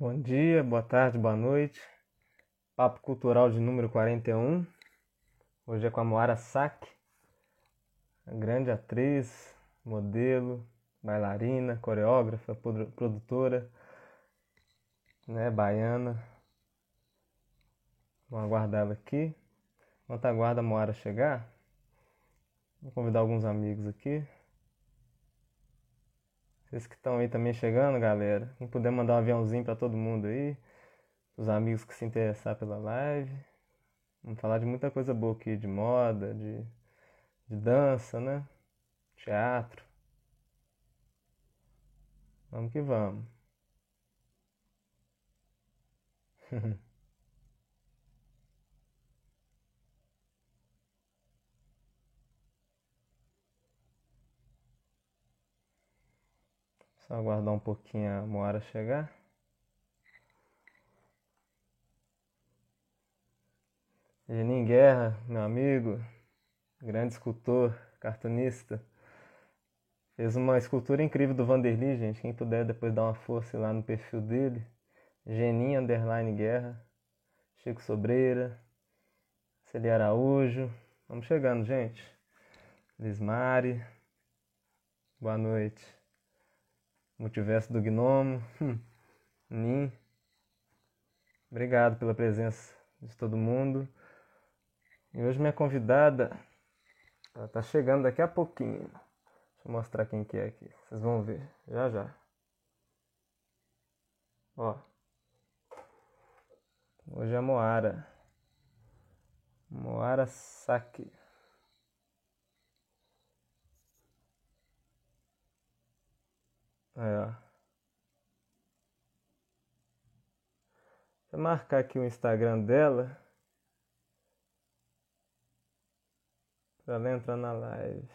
Bom dia, boa tarde, boa noite. Papo Cultural de número 41. Hoje é com a Moara Sack, grande atriz, modelo, bailarina, coreógrafa, produtora, né, baiana. Vamos aguardar ela aqui. Enquanto aguarda a Moara chegar, vou convidar alguns amigos aqui. Vocês que estão aí também chegando, galera. Quem puder mandar um aviãozinho para todo mundo aí. Os amigos que se interessar pela live. Vamos falar de muita coisa boa aqui, de moda, de, de dança, né? Teatro. Vamos que vamos. Só aguardar um pouquinho a Moara chegar. Geninho Guerra, meu amigo, grande escultor, cartunista. Fez uma escultura incrível do Vanderly, gente. Quem puder depois dar uma força lá no perfil dele. Geninho Underline Guerra. Chico Sobreira. Celia Araújo. Vamos chegando, gente. Lismari. Boa noite. Multiverso do Gnomo. Hum. Nin. Obrigado pela presença de todo mundo. E hoje minha convidada, ela tá chegando daqui a pouquinho. Deixa eu mostrar quem que é aqui. Vocês vão ver, já já. Ó. Hoje é a Moara. Moara Saki. Ó. Vou marcar aqui o Instagram dela. Pra ela entrar na live.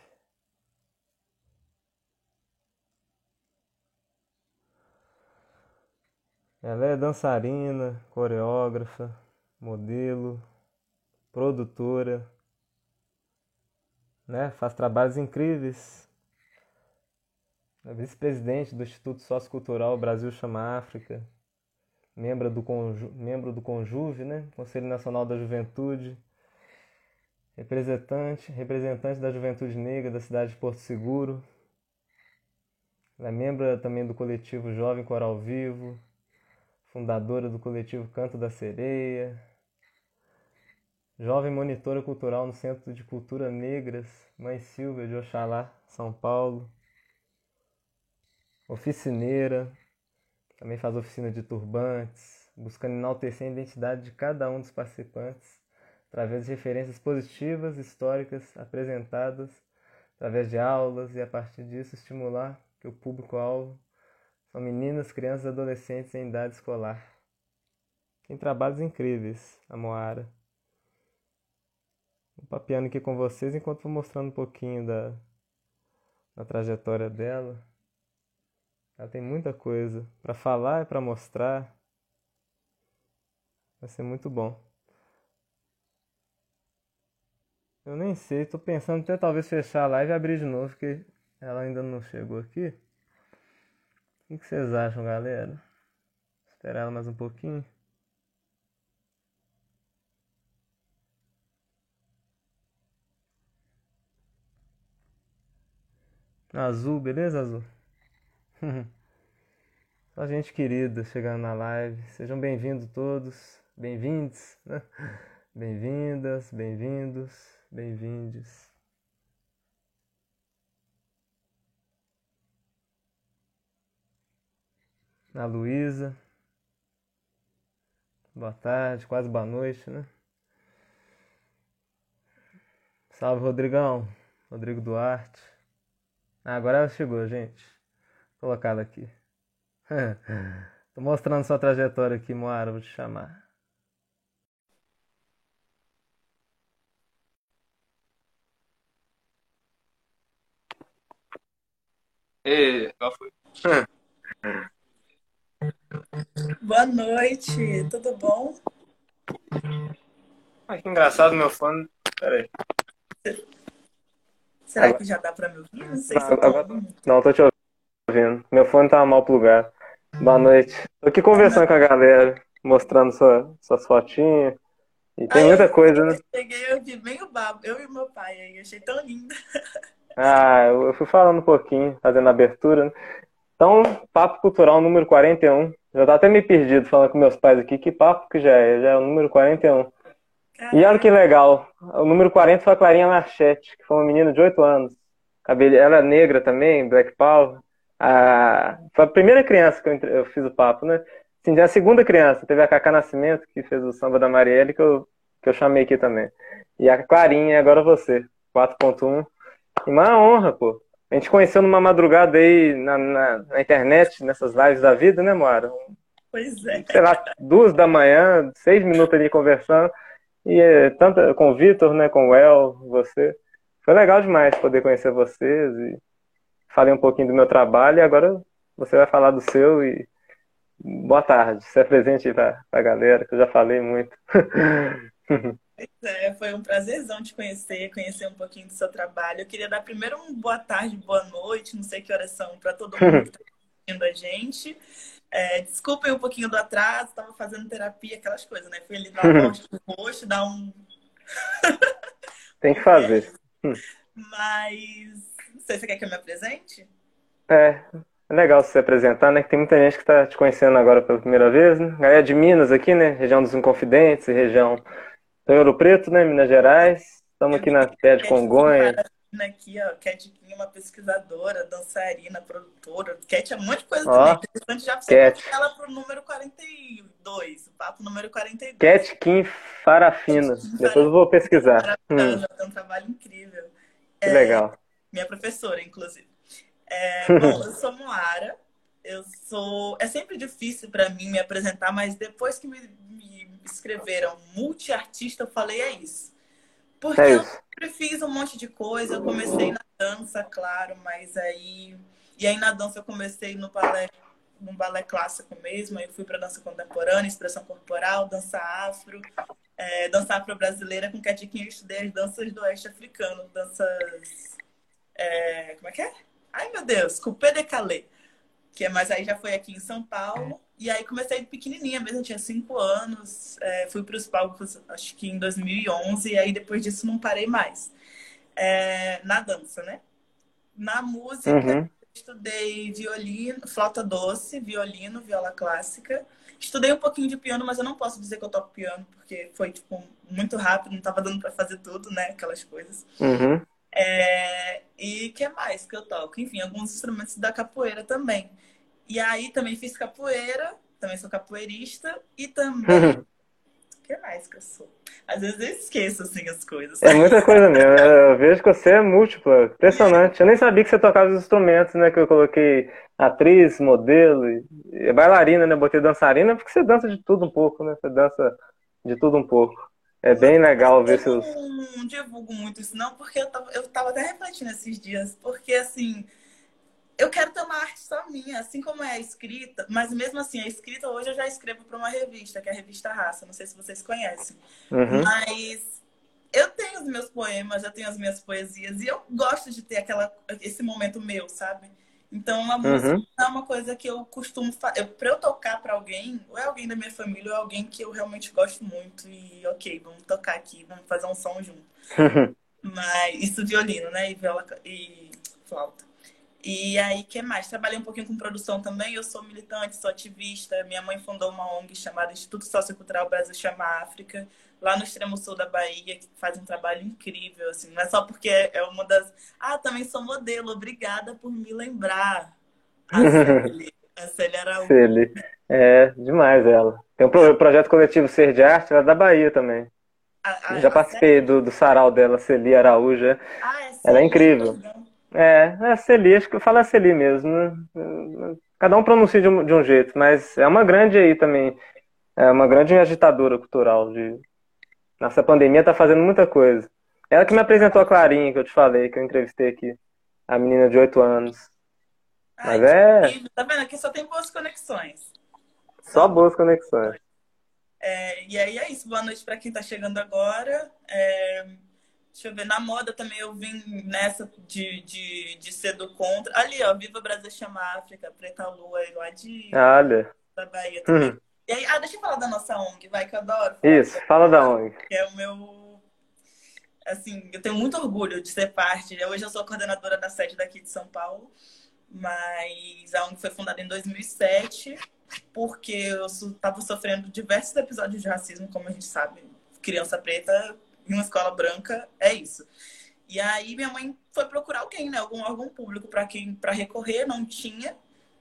Ela é dançarina, coreógrafa, modelo, produtora, né? Faz trabalhos incríveis. Vice-presidente do Instituto Sociocultural Brasil Chama África, membro do, Conju, membro do Conjuve, né? Conselho Nacional da Juventude, representante, representante da Juventude Negra da cidade de Porto Seguro. Ela é membro também do coletivo Jovem Coral Vivo, fundadora do coletivo Canto da Sereia, jovem monitora cultural no Centro de Cultura Negras, Mãe Silvia de Oxalá, São Paulo, oficineira, também faz oficina de turbantes, buscando enaltecer a identidade de cada um dos participantes através de referências positivas, históricas, apresentadas através de aulas e a partir disso estimular que o público-alvo são meninas, crianças e adolescentes em idade escolar. Tem trabalhos incríveis, a Moara. Vou papiando aqui com vocês enquanto vou mostrando um pouquinho da, da trajetória dela. Ela tem muita coisa para falar e para mostrar. Vai ser muito bom. Eu nem sei, tô pensando até talvez fechar a live e abrir de novo, porque ela ainda não chegou aqui. O que vocês acham, galera? Esperar ela mais um pouquinho. Azul, beleza, Azul? Só gente querida chegando na live. Sejam bem-vindos todos. Bem-vindos, né? Bem-vindas, bem-vindos, bem-vindes. A Luísa. Boa tarde, quase boa noite, né? Salve, Rodrigão. Rodrigo Duarte. Ah, agora ela chegou, gente. Colocada aqui. Tô mostrando sua trajetória aqui, Moara, vou te chamar. E, qual foi? Boa noite, tudo bom? Ai, que engraçado meu fone. Peraí. Será que já dá pra me ouvir? Não sei se eu tô... Não, tô te ouvindo. Meu fone tá mal plugado. Boa noite. Tô aqui conversando com a galera, mostrando sua, suas fotinhas. E tem muita coisa, né? cheguei, eu vi bem o babo, eu e meu pai aí, achei tão lindo. Ah, eu fui falando um pouquinho, fazendo a abertura, né? Então, Papo Cultural número 41. Já tá até meio perdido falando com meus pais aqui. Que papo que já é? Já é o número 41. E olha que legal. O número 40 foi a Clarinha Lachete, que foi uma menina de 8 anos. Cabelo... Ela é negra também, Black Power. A... Foi a primeira criança que eu, entre- eu fiz o papo, né? Assim, a segunda criança, teve a Cacá Nascimento, que fez o samba da Marielle, que eu, que eu chamei aqui também. E a Clarinha, agora você, 4.1. E uma honra, pô. A gente conheceu numa madrugada aí na, na, na internet, nessas lives da vida, né, Moara? Pois é. sei lá, duas da manhã, seis minutos ali conversando. E é, tanto com o Vitor, né, com o El, você. Foi legal demais poder conhecer vocês e falei um pouquinho do meu trabalho e agora você vai falar do seu e boa tarde. Se apresente aí pra, pra galera, que eu já falei muito. Pois é, foi um prazerzão te conhecer, conhecer um pouquinho do seu trabalho. Eu queria dar primeiro um boa tarde, boa noite, não sei que horas são para todo mundo que está assistindo a gente. É, desculpem um pouquinho do atraso, estava fazendo terapia, aquelas coisas, né? Fui ali dar no rosto, dar um. Tem que fazer. Mas. Sei, você quer que eu me apresente? É, é legal se apresentar, né? Que tem muita gente que tá te conhecendo agora pela primeira vez, né? Galera de Minas aqui, né? Região dos Inconfidentes, região do Ouro Preto, né? Minas Gerais. Estamos aqui na terra de Congonha. Aqui, ó, Cat Kim, uma pesquisadora, dançarina, produtora. Cat é um monte de coisa Ó, também. Interessante já você Cat. ela pro número 42, o papo número 42. Cat Kim Farafina. Depois eu vou pesquisar. Hum, Maravilhosa, tem um trabalho incrível. que legal. Minha professora, inclusive. É, bom, eu sou Moara. Eu sou. É sempre difícil para mim me apresentar, mas depois que me, me escreveram multiartista, eu falei é isso. Porque É eu isso. sempre fiz um monte de coisa. Eu comecei na dança, claro, mas aí. E aí na dança eu comecei no balé, no balé clássico mesmo. Aí eu fui para dança contemporânea, expressão corporal, dança afro, é, dança afro-brasileira. Com Cat Kim eu estudei as danças do oeste africano, danças. É, como é que é? Ai meu Deus, Coupé de Calais. Que é, mas aí já foi aqui em São Paulo. E aí comecei pequenininha mesmo, eu tinha cinco anos. é, fui para os palcos, acho que em 2011. E aí depois disso não parei mais. É, na dança, né? Na música, Uhum. estudei violino, flauta doce, violino, viola clássica. Estudei um pouquinho de piano, mas eu não posso dizer que eu toco piano, porque foi tipo muito rápido, não tava dando para fazer tudo, né? Aquelas coisas. Uhum. É, e que mais que eu toco? Enfim, alguns instrumentos da capoeira também. E aí também fiz capoeira, também sou capoeirista e também. O que mais que eu sou? Às vezes eu esqueço assim as coisas. É muita coisa mesmo. Eu vejo que você é múltipla. Impressionante. Eu nem sabia que você tocava os instrumentos, né? Que eu coloquei atriz, modelo bailarina, né? Botei dançarina porque você dança de tudo um pouco, né? Você dança de tudo um pouco. É bem legal ver Eu seus. não divulgo muito isso, não, porque eu tava, eu tava até refletindo esses dias, porque assim, eu quero ter uma arte só minha, assim como é a escrita, mas mesmo assim, a escrita hoje eu já escrevo para uma revista, que é a revista Raça, não sei se vocês conhecem. Uhum. Mas eu tenho os meus poemas, eu tenho as minhas poesias, e eu gosto de ter aquela, esse momento meu, sabe? Então, a música Uhum. é uma coisa que eu costumo fazer. Para eu tocar para alguém, ou é alguém da minha família, ou é alguém que eu realmente gosto muito, e ok, vamos tocar aqui, vamos fazer um som junto. Mas isso violino, né? E viola e flauta. E aí, que mais? Trabalhei um pouquinho com produção também. Eu sou militante, sou ativista. Minha mãe fundou uma ONG chamada Instituto Sociocultural Brasil Chama África, lá no extremo sul da Bahia, que faz um trabalho incrível, assim. Não é só porque é uma das. Ah, também sou modelo. Obrigada por me lembrar. A Célia. A Célia Araújo. Celi. É demais ela. Tem um pro- projeto coletivo Ser de Arte, ela é da Bahia também. A- a- Já participei do, do sarau dela, Celi Araújo. Ah, é Ela é incrível. É, é Celi, acho que eu falo a Celi mesmo, né? Cada um pronuncia de um, de um jeito, mas é uma grande aí também, é uma grande agitadora cultural de... Nossa pandemia tá fazendo muita coisa. Ela que me apresentou a Clarinha, que eu te falei, que eu entrevistei aqui, a menina de 8 anos. Ai, Mas é. Tá vendo? Aqui só tem boas conexões. só boas conexões. É, e aí é isso. Boa noite para quem está chegando agora. É, Deixa eu ver, na moda também eu vim nessa de, de, de ser do contra. Ali, ó, Viva Brasil Chama África, Preta Lua, lá de Olha. da Bahia também. Uhum. E aí, ah, deixa eu falar da nossa ONG, vai, que eu adoro. Isso, fala da ONG. Que é o meu. Assim, eu tenho muito orgulho de ser parte. Hoje eu sou coordenadora da sede daqui de São Paulo, mas a ONG foi fundada em 2007 porque eu estava sofrendo diversos episódios de racismo, como a gente sabe. Criança preta em uma escola branca é isso. E aí minha mãe foi procurar alguém, né? Algum órgão público para quem para recorrer, não tinha,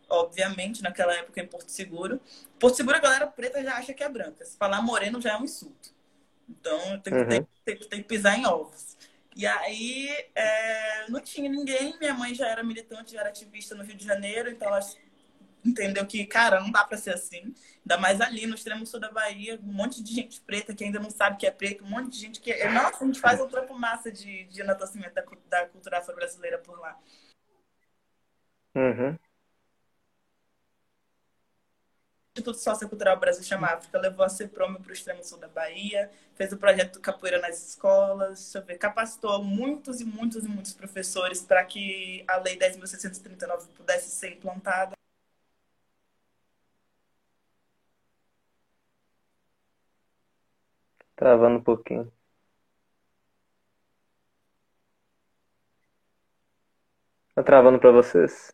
obviamente, naquela época em Porto Seguro. Porto Seguro a galera preta já acha que é branca. Se falar moreno já é um insulto. Então tem que, uhum. tem, tem, tem que pisar em ovos. E aí é, não tinha ninguém, minha mãe já era militante, já era ativista no Rio de Janeiro, então ela entendeu que, cara, não dá para ser assim. Ainda mais ali no extremo sul da Bahia, um monte de gente preta que ainda não sabe que é preto, um monte de gente que. É... Nossa, a gente faz um trampo massa de, de enaltecimento da, da cultura afro-brasileira por lá. Uhum. O Instituto Sociocultural Brasil Chama África levou a CEPROME para o extremo sul da Bahia, fez o projeto Capoeira nas escolas, deixa eu ver, capacitou muitos e muitos e muitos professores para que a Lei 10.639 pudesse ser implantada. Travando um pouquinho. Tá travando para vocês?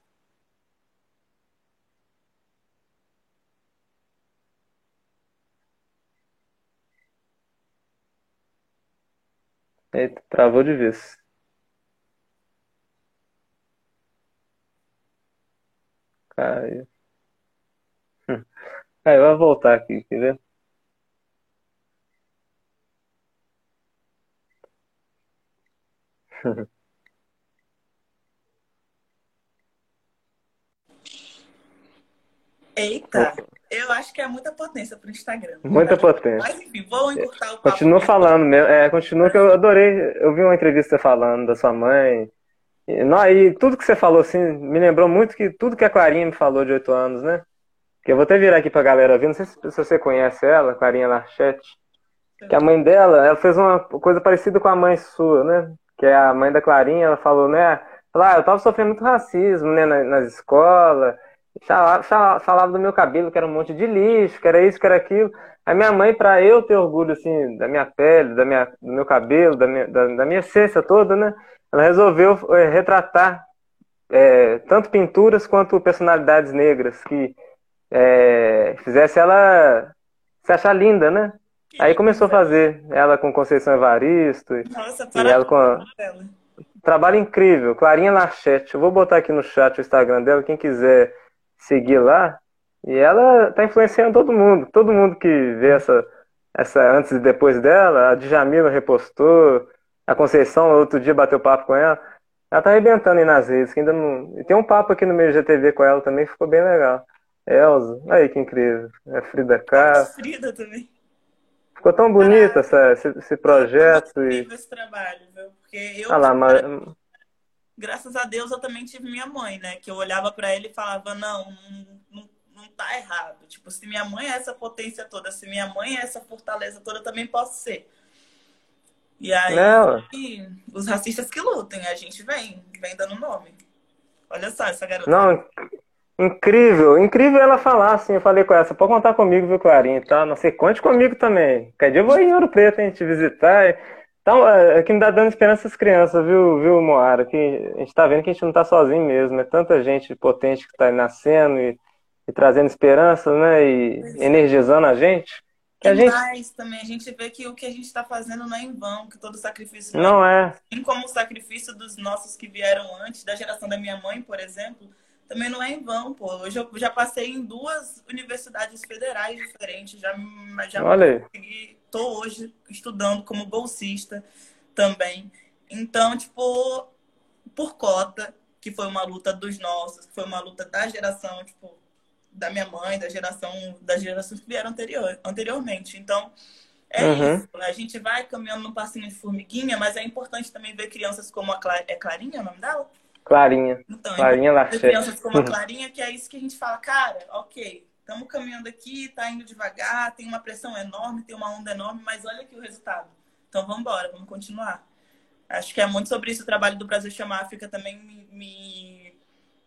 Eita, travou de vez. Caiu. Caiu, vai voltar aqui, quer ver? Eita, eu acho que é muita potência para o Instagram. Muita potência. Mas enfim, vou encurtar o papo. Continua falando mesmo. É, continua que eu adorei. Eu vi uma entrevista falando da sua mãe. E, não, e tudo que você falou assim me lembrou muito que tudo que a Clarinha me falou de oito anos, né? Que eu vou até virar aqui pra galera ver. Não sei se, se você conhece ela, Clarinha Larchete. Que a mãe dela, ela fez uma coisa parecida com a mãe sua, né? que é a mãe da Clarinha, ela falou, né? Lá, ah, eu tava sofrendo muito racismo, né, nas, nas escolas. Falava, falava do meu cabelo, que era um monte de lixo, que era isso, que era aquilo. A minha mãe, para eu ter orgulho, assim, da minha pele, da minha, do meu cabelo, da minha, da, da minha essência toda, né? Ela resolveu é, retratar é, tanto pinturas quanto personalidades negras que é, fizesse ela se achar linda, né? Aí começou a fazer, ela com Conceição Evaristo. Nossa, e ela com a... Trabalho incrível, Clarinha Lachete. Eu vou botar aqui no chat o Instagram dela, quem quiser seguir lá. E ela tá influenciando todo mundo. Todo mundo que vê essa, essa antes e depois dela. A Djamila repostou. A Conceição, outro dia, bateu papo com ela. Ela tá arrebentando aí nas redes. Que ainda não... E tem um papo aqui no meio GTV com ela também, ficou bem legal. Elza, aí que incrível. É Frida K. Frida também. Ficou tão bonito ah, essa, esse, esse projeto. Eu e... esse trabalho, viu? Porque eu. Ah lá, mas... Graças a Deus eu também tive minha mãe, né? Que eu olhava para ele e falava: não, não, não tá errado. Tipo, se minha mãe é essa potência toda, se minha mãe é essa fortaleza toda, eu também posso ser. E aí, não. os racistas que lutem, a gente vem, vem dando nome. Olha só essa garota. Não, Incrível, incrível ela falar assim. Eu falei com ela, pode contar comigo, viu, Clarinha? Tá? Não sei, conte comigo também. Quer dia eu vou em Ouro Preto, a gente visitar. Então, é, é que me dá dando esperança às crianças, viu, viu, Moara? Que a gente tá vendo que a gente não tá sozinho mesmo. É tanta gente potente que tá nascendo e, e trazendo esperança, né? E é. energizando a gente. Que a gente... mais também, a gente vê que o que a gente está fazendo não é em vão, que todo sacrifício não é. Assim como o sacrifício dos nossos que vieram antes, da geração da minha mãe, por exemplo, também não é em vão, pô. Hoje eu já passei em duas universidades federais diferentes, já, já Olha consegui, tô hoje estudando como bolsista também. Então, tipo, por cota, que foi uma luta dos nossos, foi uma luta da geração, tipo, da minha mãe, da geração, das gerações que vieram anterior, anteriormente. Então, é uhum. isso. Né? A gente vai caminhando num passinho de formiguinha, mas é importante também ver crianças como a Cla é Clarinha, o nome dela? Clarinha. Então, Clarinha Lachete. crianças como a Clarinha, que é isso que a gente fala, cara, ok, estamos caminhando aqui, tá indo devagar, tem uma pressão enorme, tem uma onda enorme, mas olha aqui o resultado. Então vamos embora, vamos continuar. Acho que é muito sobre isso. O trabalho do Brasil Chama África também me, me,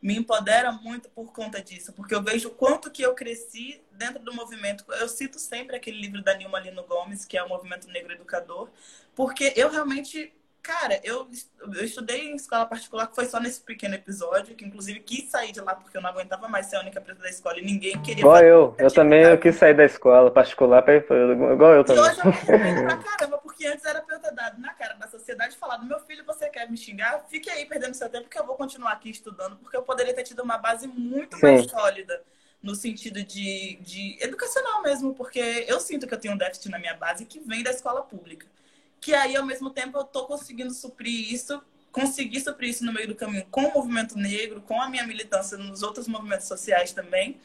me empodera muito por conta disso, porque eu vejo o quanto que eu cresci dentro do movimento. Eu cito sempre aquele livro da Nilma Lino Gomes, que é o Movimento Negro Educador, porque eu realmente Cara, eu, eu estudei em escola particular, que foi só nesse pequeno episódio, que inclusive quis sair de lá porque eu não aguentava mais ser a única preta da escola e ninguém queria. Igual eu, eu também eu quis sair da escola particular, igual eu também. E hoje eu pra caramba, porque antes era pra eu ter dado na cara da sociedade falado: meu filho, você quer me xingar? Fique aí perdendo seu tempo, que eu vou continuar aqui estudando, porque eu poderia ter tido uma base muito Sim. mais sólida no sentido de, de educacional mesmo, porque eu sinto que eu tenho um déficit na minha base que vem da escola pública que aí, ao mesmo tempo, eu estou conseguindo suprir isso, conseguir suprir isso no meio do caminho com o movimento negro, com a minha militância nos outros movimentos sociais também.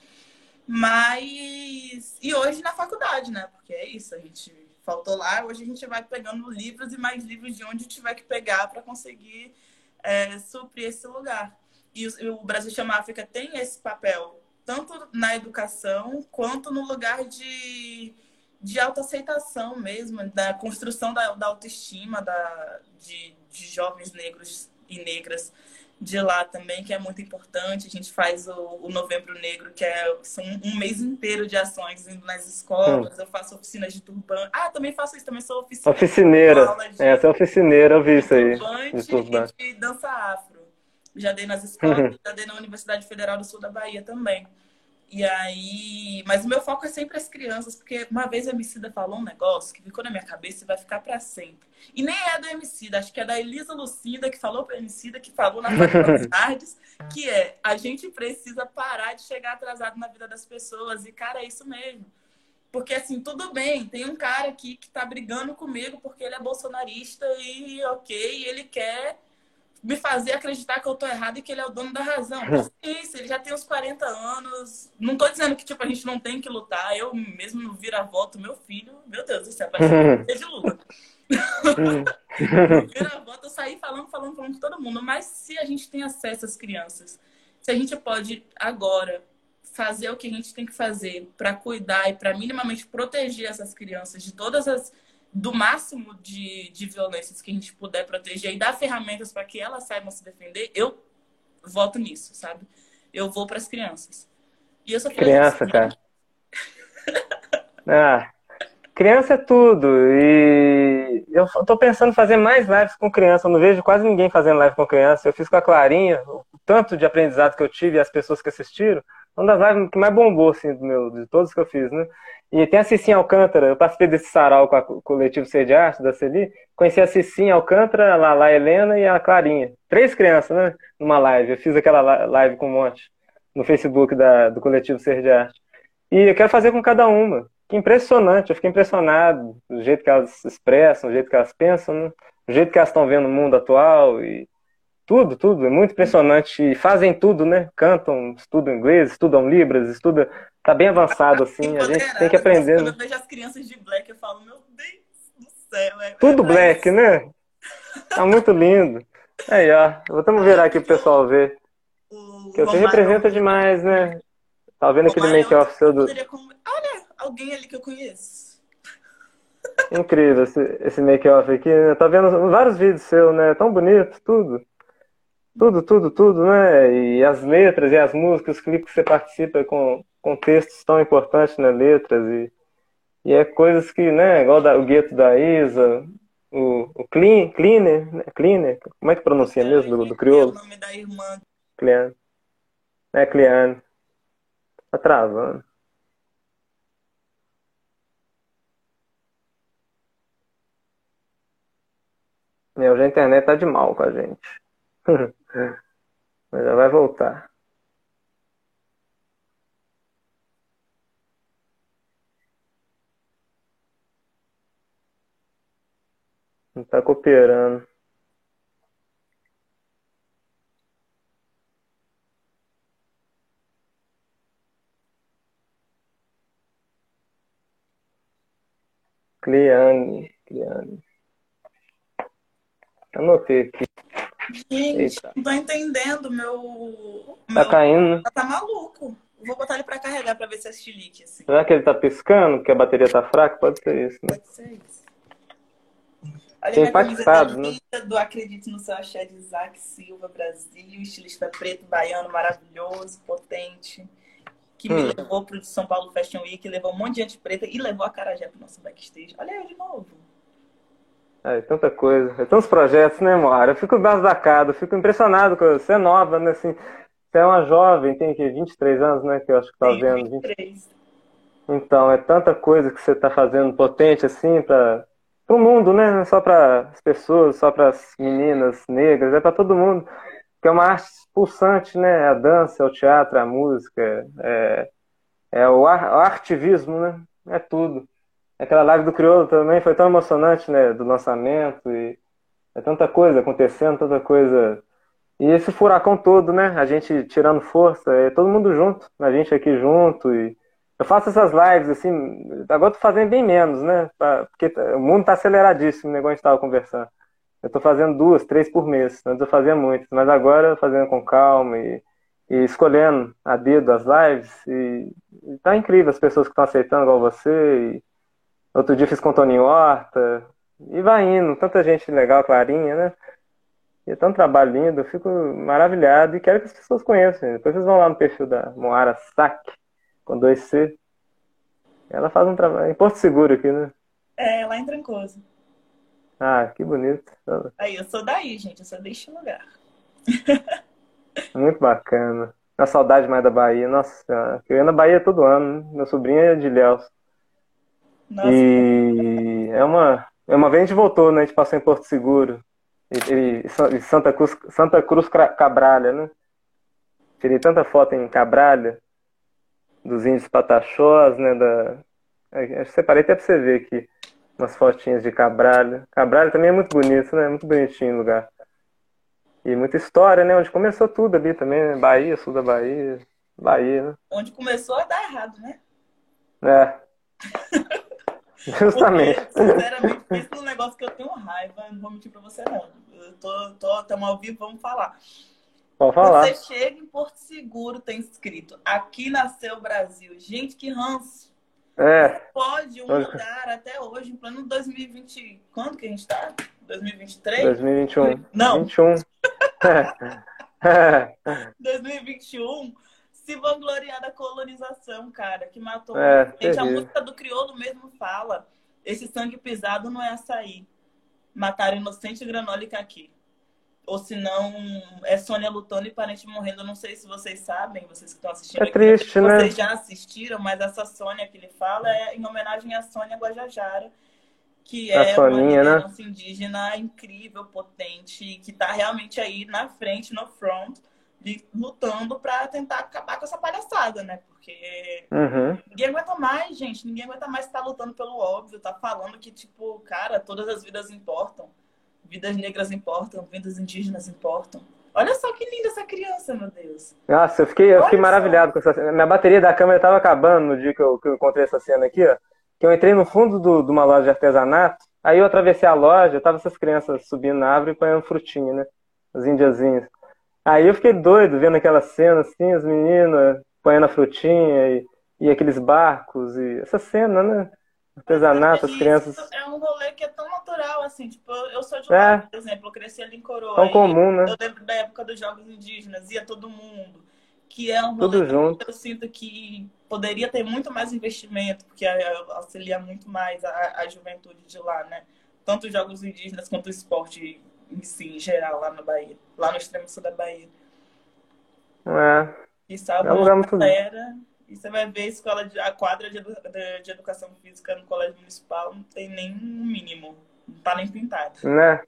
Mas. E hoje na faculdade, né? Porque é isso, a gente faltou lá, hoje a gente vai pegando livros e mais livros de onde tiver que pegar para conseguir é, suprir esse lugar. E o, o Brasil Chama África tem esse papel, tanto na educação quanto no lugar de de autoaceitação mesmo, da construção da, da autoestima da, de, de jovens negros e negras de lá também, que é muito importante. A gente faz o, o Novembro Negro, que é são um mês inteiro de ações indo nas escolas. Eu faço oficinas de turbante. Ah, também faço isso, também sou oficina. Oficineira. De, é, você é oficineira, eu vi isso aí. Turbante e de dança afro. Já dei nas escolas, uhum. já dei na Universidade Federal do Sul da Bahia também. E aí, mas o meu foco é sempre as crianças, porque uma vez a Emicida falou um negócio que ficou na minha cabeça e vai ficar para sempre. E nem é do Emicida, acho que é da Elisa Lucinda que falou para Emicida, que falou na das Tardes, que é a gente precisa parar de chegar atrasado na vida das pessoas. E, cara, é isso mesmo. Porque, assim, tudo bem, tem um cara aqui que tá brigando comigo porque ele é bolsonarista e, ok, ele quer me fazer acreditar que eu tô errado e que ele é o dono da razão. Paciência, ele já tem uns 40 anos. Não tô dizendo que, tipo, a gente não tem que lutar. Eu mesmo no vira-voto, meu filho, meu Deus do céu, parece que de luta. vira-voto, eu saí falando, falando, falando com todo mundo. Mas se a gente tem acesso às crianças, se a gente pode agora fazer o que a gente tem que fazer para cuidar e para minimamente proteger essas crianças de todas as do máximo de, de violências que a gente puder proteger e dar ferramentas para que elas saibam se defender, eu voto nisso, sabe? Eu vou para as crianças. E eu sou criança, cara. ah, criança é tudo. E eu tô pensando em fazer mais lives com criança. Eu não vejo quase ninguém fazendo live com criança. Eu fiz com a Clarinha, o tanto de aprendizado que eu tive e as pessoas que assistiram. Uma das lives que mais bombou, assim, do meu, de todos que eu fiz, né? E tem a Cicinha Alcântara, eu participei desse sarau com o coletivo Ser de Arte, da Celi. Conheci a Cicinha Alcântara, a Lala Helena e a Clarinha. Três crianças, né? Numa live. Eu fiz aquela live com um monte no Facebook da, do coletivo Ser de Arte. E eu quero fazer com cada uma. Que impressionante, eu fiquei impressionado do jeito que elas expressam, do jeito que elas pensam, né? do jeito que elas estão vendo o mundo atual e tudo, tudo. É muito impressionante. E fazem tudo, né? Cantam, estudam inglês, estudam Libras, estudam Tá bem avançado, assim, a gente tem que aprender. Quando né? eu vejo as crianças de black, eu falo, meu Deus do céu. É, Tudo é black, né? Tá muito lindo. Aí, ó. Vamos virar aqui pro pessoal ver. O que você representa demais, né? Tá vendo aquele make-off seu do. Olha, alguém ali que eu conheço. Incrível esse, esse make-off aqui, né? Tá vendo vários vídeos seus, né? Tão bonito, tudo. Tudo, tudo, tudo, né? E as letras e as músicas, os clipes que você participa com, com textos tão importantes nas letras e, e é coisas que, né, igual da, o gueto da Isa, o, o Clean, Cleaner, né? Cleaner, como é que pronuncia mesmo do, do crioulo? o nome da irmã. Clean. É, Clean. Tá travando. É, hoje a internet tá de mal com a gente. Mas já vai voltar. Não tá cooperando. Cliane, Cliane. Anotei aqui. Gente, Eita. não tô entendendo. Meu. Tá meu... caindo, né? Tá maluco. Vou botar ele pra carregar pra ver se é chilique. Assim. Será que ele tá piscando? Que a bateria tá fraca? Pode ser isso, né? Pode ser isso. Olha Tem camiseta impactado, né? do Acredite no Seu Axé de Isaac Silva, Brasil, estilista preto, baiano, maravilhoso, potente, que me Hum. levou pro São Paulo Fashion Week, levou um monte de gente preta e levou a Carajé pro nosso backstage. Olha eu de novo. É, tanta coisa. É tantos projetos, né, Moara? Eu fico embasbacado, eu fico impressionado com você. é nova, né? Assim, você é uma jovem, tem que 23 anos, né? Que eu acho que tá vendo. 20. 23. Então, é tanta coisa que você está fazendo potente assim para o mundo, né? Não é só para as pessoas, só para as meninas negras, é para todo mundo. Porque é uma arte pulsante, né? A dança, o teatro, a música, é, é o, ar, o artivismo, né? É tudo. Aquela live do Criolo também foi tão emocionante, né? Do lançamento e é tanta coisa acontecendo, tanta coisa. E esse furacão todo, né? A gente tirando força, é todo mundo junto, a gente aqui junto e eu faço essas lives, assim, agora tô fazendo bem menos, né? Pra- Porque o mundo tá aceleradíssimo, né? Igual a gente tava conversando. Eu tô fazendo duas, três por mês. Antes eu fazia muitas, mas agora fazendo com calma e, e escolhendo a dedo as lives. E, e tá incrível as pessoas que estão aceitando, igual você. E outro dia fiz com o Toninho Horta. E vai indo, tanta gente legal, Clarinha, né? E é tão trabalho lindo, eu fico maravilhado e quero que as pessoas conheçam. Depois vocês vão lá no perfil da Moara Sac com 2C. Ela faz um trabalho em Porto Seguro aqui, né? É, lá em Trancoso. Ah, que bonito. Aí, eu sou daí, gente, eu sou deste lugar. Muito bacana. A saudade mais da Bahia. Nossa. Eu ia na Bahia todo ano. né? Meu sobrinho é de Ilhéus. Nossa, E é uma, é uma vez a gente voltou, né? A gente passou em Porto Seguro. E, e- Santa Cruz, Santa Cruz Cabralha, né? Tirei tanta foto em Cabralha, dos índios pataxós, né? Da... é, Acho que separei até pra você ver aqui umas fotinhas de Cabralha. Cabralha também é muito bonito, né? Muito bonitinho o lugar. E muita história, né? Onde começou tudo ali também, né? Bahia, sul da Bahia, Bahia, né? onde começou a dar errado, né? É. Justamente. Porque, sinceramente, pensa num negócio que eu tenho raiva, não vou mentir pra você, não. Eu tô, tô, tamo ao vivo, vamos falar. Pode falar. Você chega em Porto Seguro, tem escrito, aqui nasceu o Brasil. Gente, que ranço. É, Pode um lugar até hoje, em plano 2020. Quando que a gente tá? 2023? 2021. Não. 21. É. 2021 se vangloriar da colonização, cara, que matou É, gente. A música do crioulo mesmo fala: esse sangue pisado não é açaí. Mataram inocente granola e caqui. Ou se não, é Sônia lutando e parente morrendo. Eu não sei se vocês sabem, vocês que estão assistindo. É aqui, triste, né? Vocês já assistiram, mas essa Sônia que ele fala é em homenagem à Sônia Guajajara, que A é Soninha, uma né? liderança indígena incrível, potente, que está realmente aí na frente, no front, lutando para tentar acabar com essa palhaçada, né? Porque Uhum. ninguém aguenta mais, gente. Ninguém aguenta mais estar lutando pelo óbvio, tá falando que, tipo, cara, todas as vidas importam. Vidas negras importam, vidas indígenas importam. Olha só que linda essa criança, meu Deus. Nossa, eu fiquei, eu fiquei Olha só. maravilhado com essa cena. Minha bateria da câmera estava acabando no dia que eu, que eu encontrei essa cena aqui, ó. Que eu entrei no fundo do- de uma loja de artesanato, aí eu atravessei a loja, tava essas crianças subindo na árvore e ponhando frutinha, né? As indiazinhas. Aí eu fiquei doido vendo aquela cena assim, as meninas ponhando a frutinha e, e aqueles barcos e essa cena, né? Artesanato, as crianças É um rolê que é tão natural, assim. Tipo, eu sou de É. lá, por exemplo. Eu cresci ali em Coroa. tão comum, né? Eu lembro da época dos Jogos Indígenas, ia todo mundo. Que é um rolê que eu sinto que poderia ter muito mais investimento, porque auxilia muito mais a, a juventude de lá, né? Tanto os Jogos Indígenas quanto o esporte em si, em geral, lá na Bahia. Lá no extremo sul da Bahia. É, E salva É um uma lugar muito- galera. E você vai ver a escola de, a quadra de, de, educação física no colégio municipal não tem nem um mínimo. Não tá nem pintado. né?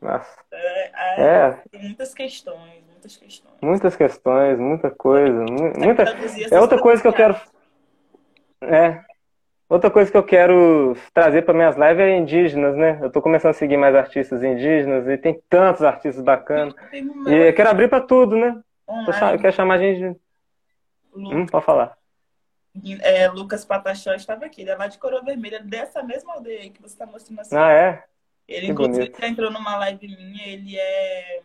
Nossa. É, é, É, Tem muitas questões, muitas questões. muitas questões, muita coisa, que muita É outra coisa que eu quero. É. Outra coisa que eu quero trazer para minhas lives é indígenas, né? Eu tô começando a seguir mais artistas indígenas e tem tantos artistas bacanas. No E quero abrir para tudo, né? Eu quero chamar a gente Hum, pode falar. é, Lucas Patachó estava aqui, ele é lá de Coroa Vermelha, dessa mesma aldeia que você está mostrando assim. Ah, é? Ele, que inclusive, bonito. já entrou numa live minha, ele é.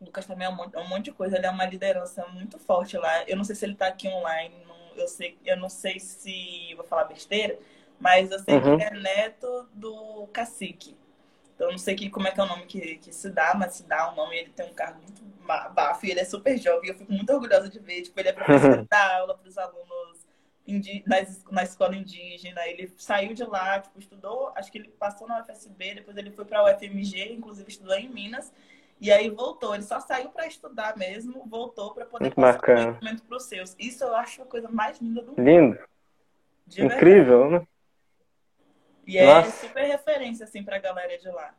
O Lucas também é um monte, um monte de coisa, ele é uma liderança muito forte lá. Eu não sei se ele tá aqui online, não- eu, sei, eu não sei se. Vou falar besteira, Mas eu sei uhum. que ele é neto do cacique. Então, não sei que, como é que é o nome que, que se dá, mas se dá o nome, ele tem um cargo muito bafo e ele é super jovem. Eu fico muito orgulhosa de ver. Tipo, ele é professor da aula para os alunos na, na escola indígena. Ele saiu de lá, tipo, estudou, acho que ele passou na UFSB, depois ele foi para a UFMG, inclusive estudou em Minas. E aí voltou, ele só saiu para estudar mesmo, voltou para poder Muito passar conhecimento para os seus. Isso eu acho a coisa mais linda do mundo. Lindo. Incrível, né? E é Nossa. super referência, assim, pra galera de lá.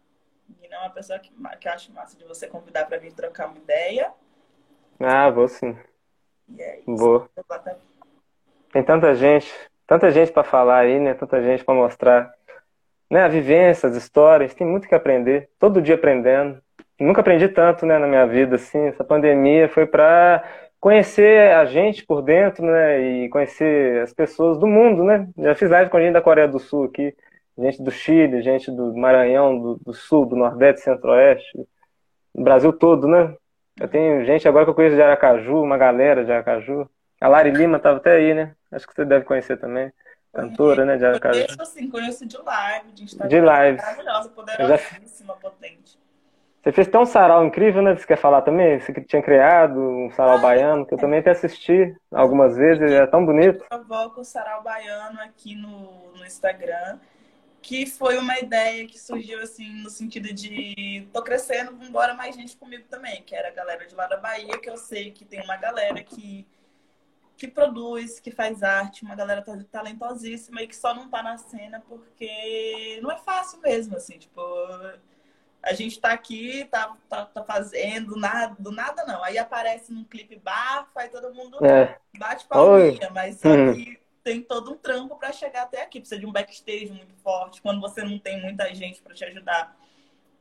E não é uma pessoa que, que eu acho massa de você convidar pra vir trocar uma ideia. Ah, vou sim. E é isso. Vou. Tem tanta gente, tanta gente para falar aí, né? Tanta gente para mostrar. Né, a vivência, as histórias, tem muito que aprender, todo dia aprendendo. Nunca aprendi tanto, né, na minha vida, assim. Essa pandemia foi para conhecer a gente por dentro, né, e conhecer as pessoas do mundo, né. Já fiz live com a gente da Coreia do Sul aqui, gente do Chile, gente do Maranhão, do, do Sul, do Nordeste, Centro-Oeste, do Brasil todo, né? Eu tenho gente agora que eu conheço de Aracaju, uma galera de Aracaju. A Lari Lima estava até aí, né? Acho que você deve conhecer também. Cantora, né, de Aracaju. Eu conheço, assim, conheço de live, de Instagram. De live. Maravilhosa, poderosíssima, já... potente. Você fez até um sarau incrível, né? Você quer falar também? Você tinha criado um sarau ah, baiano, que eu também até assisti algumas vezes, é tão bonito. Eu provoco o sarau baiano aqui no, no Instagram que foi uma ideia que surgiu assim no sentido de tô crescendo, embora mais gente comigo também, que era a galera de lá da Bahia, que eu sei que tem uma galera que que produz, que faz arte, uma galera talentosíssima e que só não tá na cena porque não é fácil mesmo, assim, tipo, a gente tá aqui, tá, tá, tá fazendo nada, do nada não. Aí aparece num clipe bafo, aí todo mundo é. bate palminha, Oi. mas só hum. que tem todo um trampo para chegar até aqui. Precisa de um backstage muito forte. Quando você não tem muita gente para te ajudar,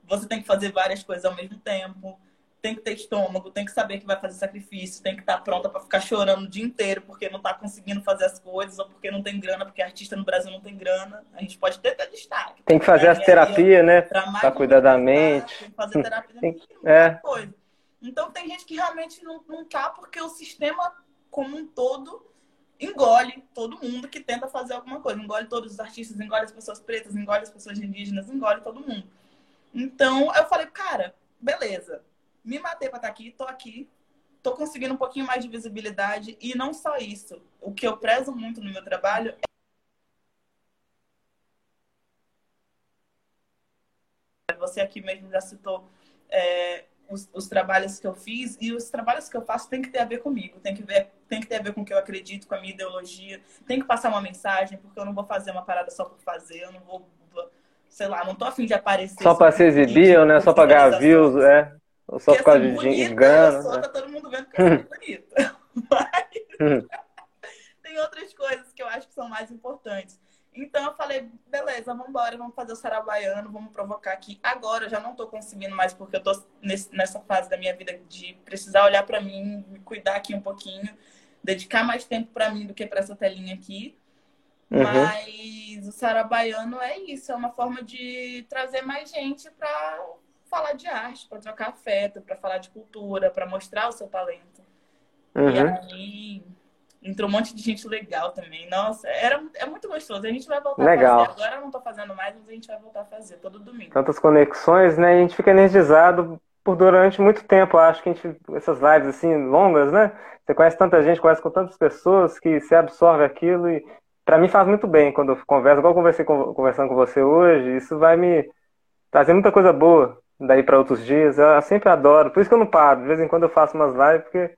você tem que fazer várias coisas ao mesmo tempo. Tem que ter estômago, tem que saber que vai fazer sacrifício, tem que estar tá pronta para ficar chorando o dia inteiro porque não está conseguindo fazer as coisas ou porque não tem grana, porque artista no Brasil não tem grana. A gente pode ter, ter destaque. Tem que fazer as terapias, né? Para cuidar da mente. Tem que fazer terapia tem, é. coisa. Então tem gente que realmente não, não tá porque o sistema como um todo engole todo mundo que tenta fazer alguma coisa. Engole todos os artistas, engole as pessoas pretas, engole as pessoas indígenas, engole todo mundo. Então, eu falei, cara, beleza. Me matei pra estar tá aqui, tô aqui. Tô conseguindo um pouquinho mais de visibilidade. E não só isso. O que eu prezo muito no meu trabalho é. Você aqui mesmo já citou é, os, os, trabalhos que eu fiz e os trabalhos que eu faço tem que ter a ver comigo, tem que, ver, tem que ter a ver com o que eu acredito, com a minha ideologia, tem que passar uma mensagem, porque eu não vou fazer uma parada só por fazer, eu não vou, sei lá, não tô afim de aparecer. Só para se exibir, né? Só para ganhar views, é. Ou só por causa de dinheiro. Só tá todo mundo vendo que eu sou bonita. Mas tem outras coisas que eu acho que são mais importantes. Então eu falei, beleza, vamos embora, vamos fazer o sarau baiano, vamos provocar aqui. Agora eu já não tô conseguindo mais, porque eu tô nesse, nessa fase da minha vida de precisar olhar para mim, me cuidar aqui um pouquinho, dedicar mais tempo para mim do que para essa telinha aqui. Uhum. Mas o sarau baiano é isso, é uma forma de trazer mais gente para falar de arte, para trocar afeto, para falar de cultura, para mostrar o seu talento. Uhum. E aí Entrou um monte de gente legal também. Nossa, era, é muito gostoso. A gente vai voltar legal. a fazer. Agora eu não tô fazendo mais, mas a gente vai voltar a fazer todo domingo. Tantas conexões, né? A gente fica energizado por durante muito tempo. Acho que a gente, essas lives assim, longas, né? Você conhece tanta gente, conhece com tantas pessoas que você absorve aquilo e para mim faz muito bem quando eu converso. Igual eu conversei com, conversando com você hoje, isso vai me trazer muita coisa boa daí para outros dias. Eu sempre adoro. Por isso que eu não paro. De vez em quando eu faço umas lives, porque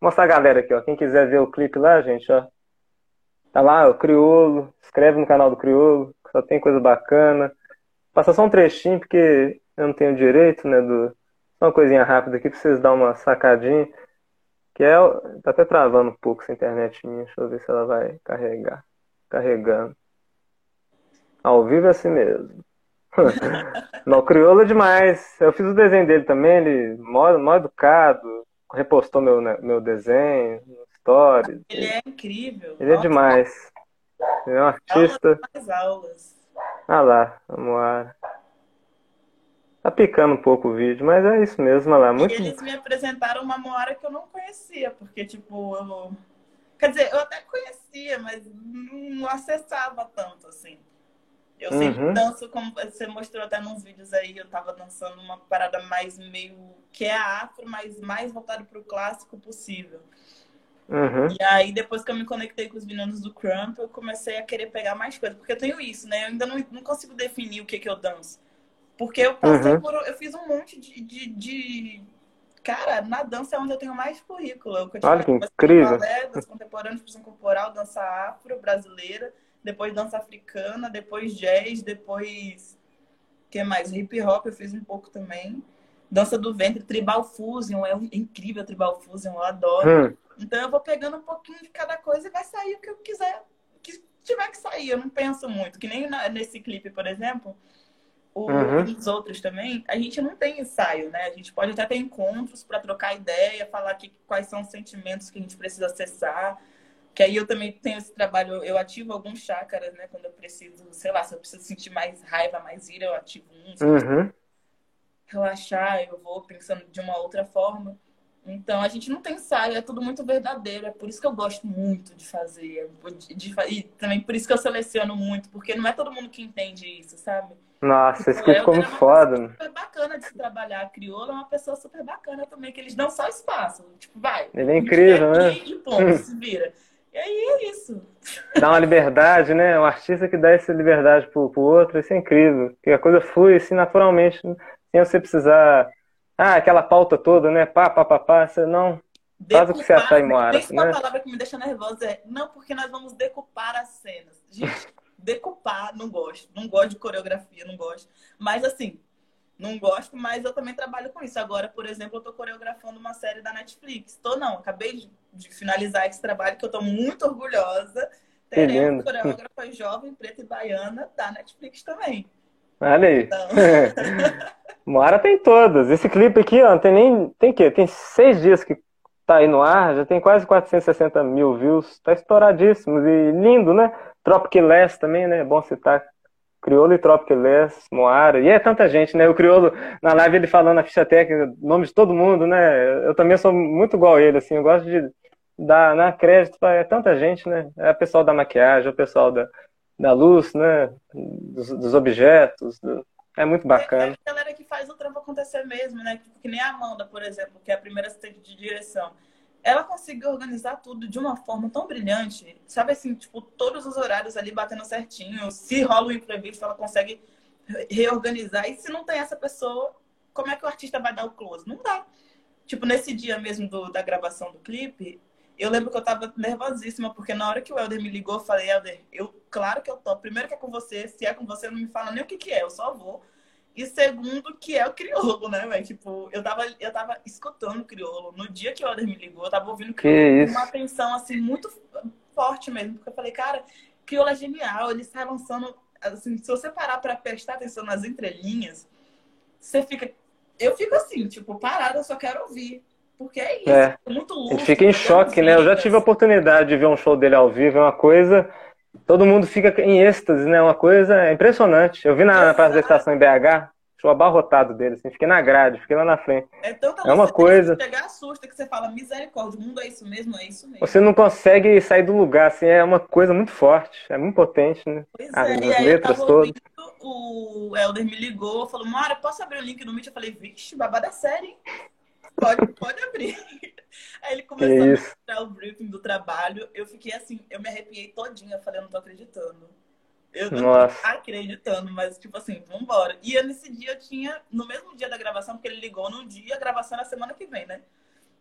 mostrar a galera aqui, ó. Quem quiser ver o clipe lá, gente, ó. Tá lá, o Criolo. Inscreve no canal do Criolo, só tem coisa bacana. Passa só um trechinho, porque eu não tenho direito, né? Do... Só uma coisinha rápida aqui pra vocês dar uma sacadinha. Que é. Tá até travando um pouco essa internet minha. Deixa eu ver se ela vai carregar. Carregando. Ao vivo é assim mesmo. não, o Criolo é demais. Eu fiz o desenho dele também, ele mó, mó educado, repostou meu, né, meu desenho, stories. Ele é incrível. Ele é Nossa. é demais. Ele é um artista. Mais aulas. Ah lá, vamos lá. Tá picando um pouco o vídeo, mas é isso mesmo, lá. Muito... E eles me apresentaram uma Moara que eu não conhecia, porque, tipo, eu... Quer dizer, eu até conheci conhecia, mas não acessava tanto, assim. Eu sempre uhum. danço, como você mostrou até nos vídeos aí, eu tava dançando uma parada mais meio que é afro, mas mais voltado pro clássico possível. Uhum. E aí, depois que eu me conectei com os meninos do Crump, eu comecei a querer pegar mais coisas. Porque eu tenho isso, né? Eu ainda não, não consigo definir o que, que eu danço. Porque eu passei uhum. por. Eu fiz um monte de, de, de, Cara, na dança é onde eu tenho mais currículo. Eu Olha que incrível. Balé, dança contemporânea, expressão corporal, dança afro, brasileira depois dança africana, depois jazz, depois. que mais? Hip hop eu fiz um pouco também. Dança do ventre, tribal fusion, é incrível tribal fusion, eu adoro. Hum. Então eu vou pegando um pouquinho de cada coisa e vai sair o que eu quiser, que tiver que sair, eu não penso muito. Que nem nesse clipe, por exemplo, o, uhum. os outros também, a gente não tem ensaio, né? A gente pode até ter encontros para trocar ideia, falar que, quais são os sentimentos que a gente precisa acessar. Que aí eu também tenho esse trabalho, eu ativo alguns chácaras, né? Quando eu preciso, sei lá, se eu preciso sentir mais raiva, mais ira, eu ativo um. Uhum. Relaxar, eu vou pensando de uma outra forma. Então a gente não tem ensaio, é tudo muito verdadeiro. É por isso que eu gosto muito de fazer. De, de, e também por isso que eu seleciono muito, porque não é todo mundo que entende isso, sabe? Nossa, isso que ficou muito foda. É super bacana de se trabalhar. A crioula é uma pessoa super bacana também, que eles dão só espaço. Tipo, vai. Ele é incrível, né? E ponto, se vira. E aí é isso. Dá uma liberdade, né? Um artista que dá essa liberdade pro, pro outro, isso é incrível. Que a coisa flui assim naturalmente, sem você precisar. Ah, aquela pauta toda, né? Pá, pá, pá, pá. Você não. Decupar, faz o que você achar e mora. Tem né? uma palavra que me deixa nervosa é não, porque nós vamos decupar as cenas. Gente, decupar, não gosto. Não gosto de coreografia, não gosto. Mas assim, não gosto, mas eu também trabalho com isso. Agora, por exemplo, eu estou coreografando uma série da Netflix. Estou não, acabei de finalizar esse trabalho que eu estou muito orgulhosa. Teremos coreógrafa jovem, preta e baiana da Netflix também. Olha aí. Então... Moara tem todas. Esse clipe aqui, ó, tem nem. Tem que? Tem seis dias que tá aí no ar, já tem quase 460 mil views. Tá estouradíssimo e lindo, né? Tropic Less também, né? É bom citar Criolo e Tropic Less, Moara, e é tanta gente, né? O Criolo, na live, ele falando a ficha técnica, nome de todo mundo, né? Eu também sou muito igual a ele, assim, eu gosto de dar na crédito para é tanta gente, né? É o pessoal da maquiagem, o pessoal da, da luz, né? Dos, dos objetos, do... é muito bacana. É a galera que faz o trampo acontecer mesmo, né? Que nem a Amanda, por exemplo, que é a primeira assistente de direção ela conseguiu organizar tudo de uma forma tão brilhante, sabe assim, tipo, todos os horários ali batendo certinho. Se rola um imprevisto, ela consegue reorganizar. E se não tem essa pessoa, como é que o artista vai dar o close? Não dá. Tipo, nesse dia mesmo do, da gravação do clipe, eu lembro que eu tava nervosíssima, porque na hora que o Helder me ligou, eu falei, Helder, eu, claro que eu tô. Primeiro que é com você, se é com você, não me fala nem o que que é, eu só vou. E segundo, que é o crioulo, né, velho? Tipo, eu tava, eu tava escutando o crioulo. No dia que o Alder me ligou, eu tava ouvindo crioulo com uma atenção, assim, muito forte mesmo. Porque eu falei, cara, crioulo é genial. Ele sai lançando, assim, se você parar pra prestar atenção nas entrelinhas, você fica... Eu fico assim, tipo, parada, eu só quero ouvir. Porque é isso, é, é muito louco. A gente fica em choque, né? Eu já tive a oportunidade de ver um show dele ao vivo, é uma coisa todo mundo fica em êxtase, né? Uma coisa impressionante. Eu vi na, na praça da estação em BH, show abarrotado dele, assim, fiquei na grade, fiquei lá na frente. É, tanta é uma coisa. Pegar assusta que você fala, misericórdia, o mundo é isso mesmo, é isso mesmo. Você não consegue sair do lugar, assim, é uma coisa muito forte, é muito potente, né? Pois As, é, as letras todas. O Helder me ligou, falou, Mara, posso abrir o link no Meet? Eu falei, vixe, babada é sério, hein? Pode, pode abrir. Aí ele começou a mostrar o briefing do trabalho. Eu fiquei assim, eu me arrepiei todinha. Eu falei, eu não tô acreditando. Eu não Nossa. tô acreditando, mas tipo assim, vambora. E eu, nesse dia eu tinha, no mesmo dia da gravação, porque ele ligou no dia, a gravação na semana que vem, né?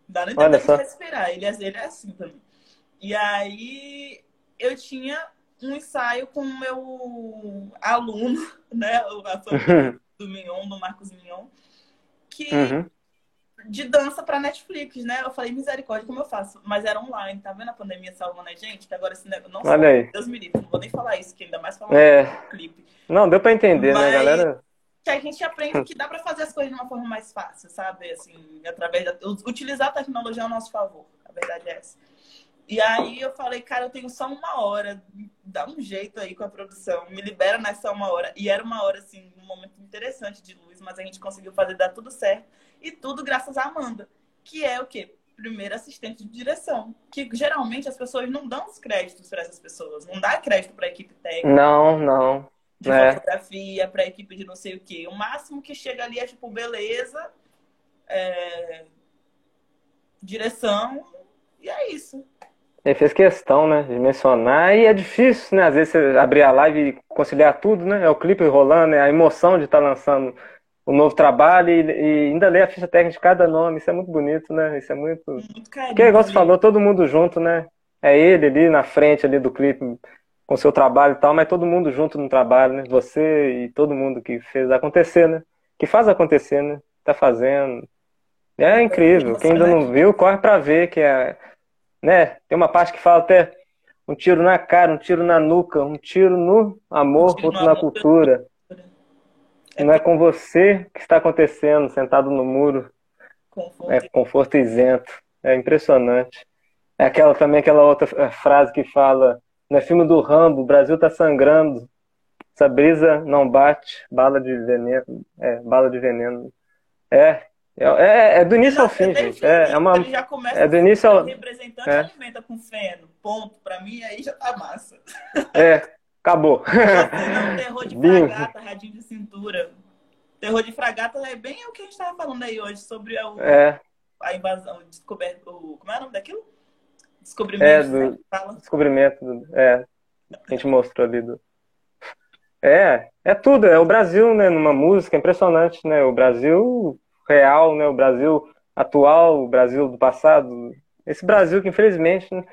Dá nem tempo de respirar. Ele, é, ele é assim também. E aí eu tinha um ensaio com o meu aluno, né? A família do Mignon, do Marcos Mignon, que uhum de dança pra Netflix, né? Eu falei, misericórdia, como eu faço? Mas era online, tá vendo a pandemia salvando a gente? Que agora esse negócio não Olha aí. Deus me livre, não vou nem falar isso, que ainda mais falando é... do clipe. Não, deu pra entender, Mas... né, galera? Que a gente aprende que dá pra fazer as coisas de uma forma mais fácil, sabe? Assim, através da... Utilizar a tecnologia ao nosso favor. A verdade é essa. E aí eu falei, cara, eu tenho só uma hora, dá um jeito aí com a produção, me libera nessa uma hora. E era uma hora, assim, um momento interessante de luz, mas a gente conseguiu fazer dar tudo certo. E tudo graças à Amanda, que é o quê? primeira assistente de direção. Que geralmente as pessoas não dão os créditos para essas pessoas. Não dá crédito para a equipe técnica. Não, não. De É. fotografia, para a equipe de não sei o quê. O máximo que chega ali é tipo, beleza, é, direção, e é isso. Ele fez questão, né, de mencionar, e é difícil, né, às vezes você abrir a live e conciliar tudo, né, é o clipe rolando, é a emoção de estar lançando o novo trabalho e, e ainda ler a ficha técnica de cada nome, isso é muito bonito, né, isso é muito... Muito carinho. Porque, igual você ali. falou, todo mundo junto, né, é ele ali na frente ali do clipe com o seu trabalho e tal, mas todo mundo junto no trabalho, né, você e todo mundo que fez acontecer, né, que faz acontecer, né, tá fazendo, é incrível, quem ainda não viu, corre pra ver que é né? Tem uma parte que fala até um tiro na cara, um tiro na nuca, um tiro no amor, Um tiro outro na amor. cultura. É Não é com você que está acontecendo, sentado no muro, Conforto. é conforto isento. É impressionante. É aquela também aquela outra eh, frase que fala, no filme do Rambo, o Brasil tá sangrando. Essa brisa não bate, bala de veneno, é, bala de veneno. É, é, é, é do início ao fim, gente. É, é uma, ele já começa é do início ao, representante é. alimenta com feno. Ponto. Pra mim, aí já tá massa. é, acabou. Não, terror de fragata, radinho de cintura. Terror de fragata é bem o que a gente tava falando aí hoje sobre a, É, a invasão, o descoberto. O, como é o nome daquilo? Descobrimento. É, né, do- fala. descobrimento, do- é, a gente mostrou ali do... É, é tudo, é o Brasil, né, numa música, é impressionante, né, o Brasil real, né, o Brasil atual, o Brasil do passado, esse Brasil que infelizmente, né,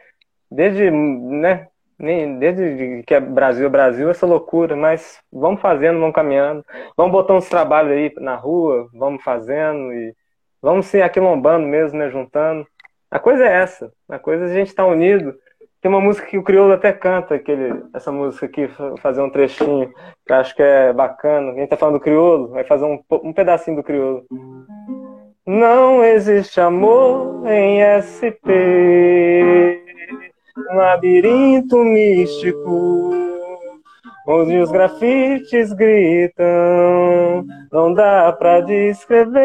desde, né, desde que é Brasil Brasil, essa loucura, mas vamos fazendo, vamos caminhando, vamos botando os trabalhos aí na rua, vamos fazendo e vamos se aquilombando mesmo, né, juntando. A coisa é essa, a coisa é a gente estar unido. Tem uma música que o Criolo até canta, aquele, essa música aqui, fa- fazer um trechinho, que eu acho que é bacana. A gente tá falando do Criolo, vai fazer um, um pedacinho do Criolo. Não existe amor em SP, um labirinto místico, onde os grafites gritam, não dá pra descrever.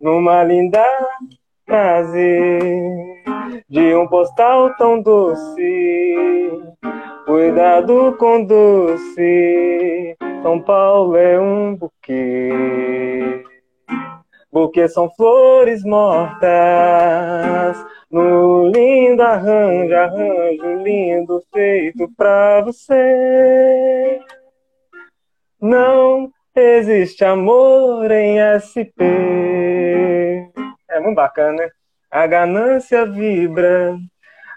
Numa linda frase de um postal tão doce. Cuidado com doce, São Paulo é um buquê. Buquê são flores mortas, no lindo arranjo, arranjo lindo feito pra você. Não existe amor em SP. É muito bacana, né? A ganância vibra,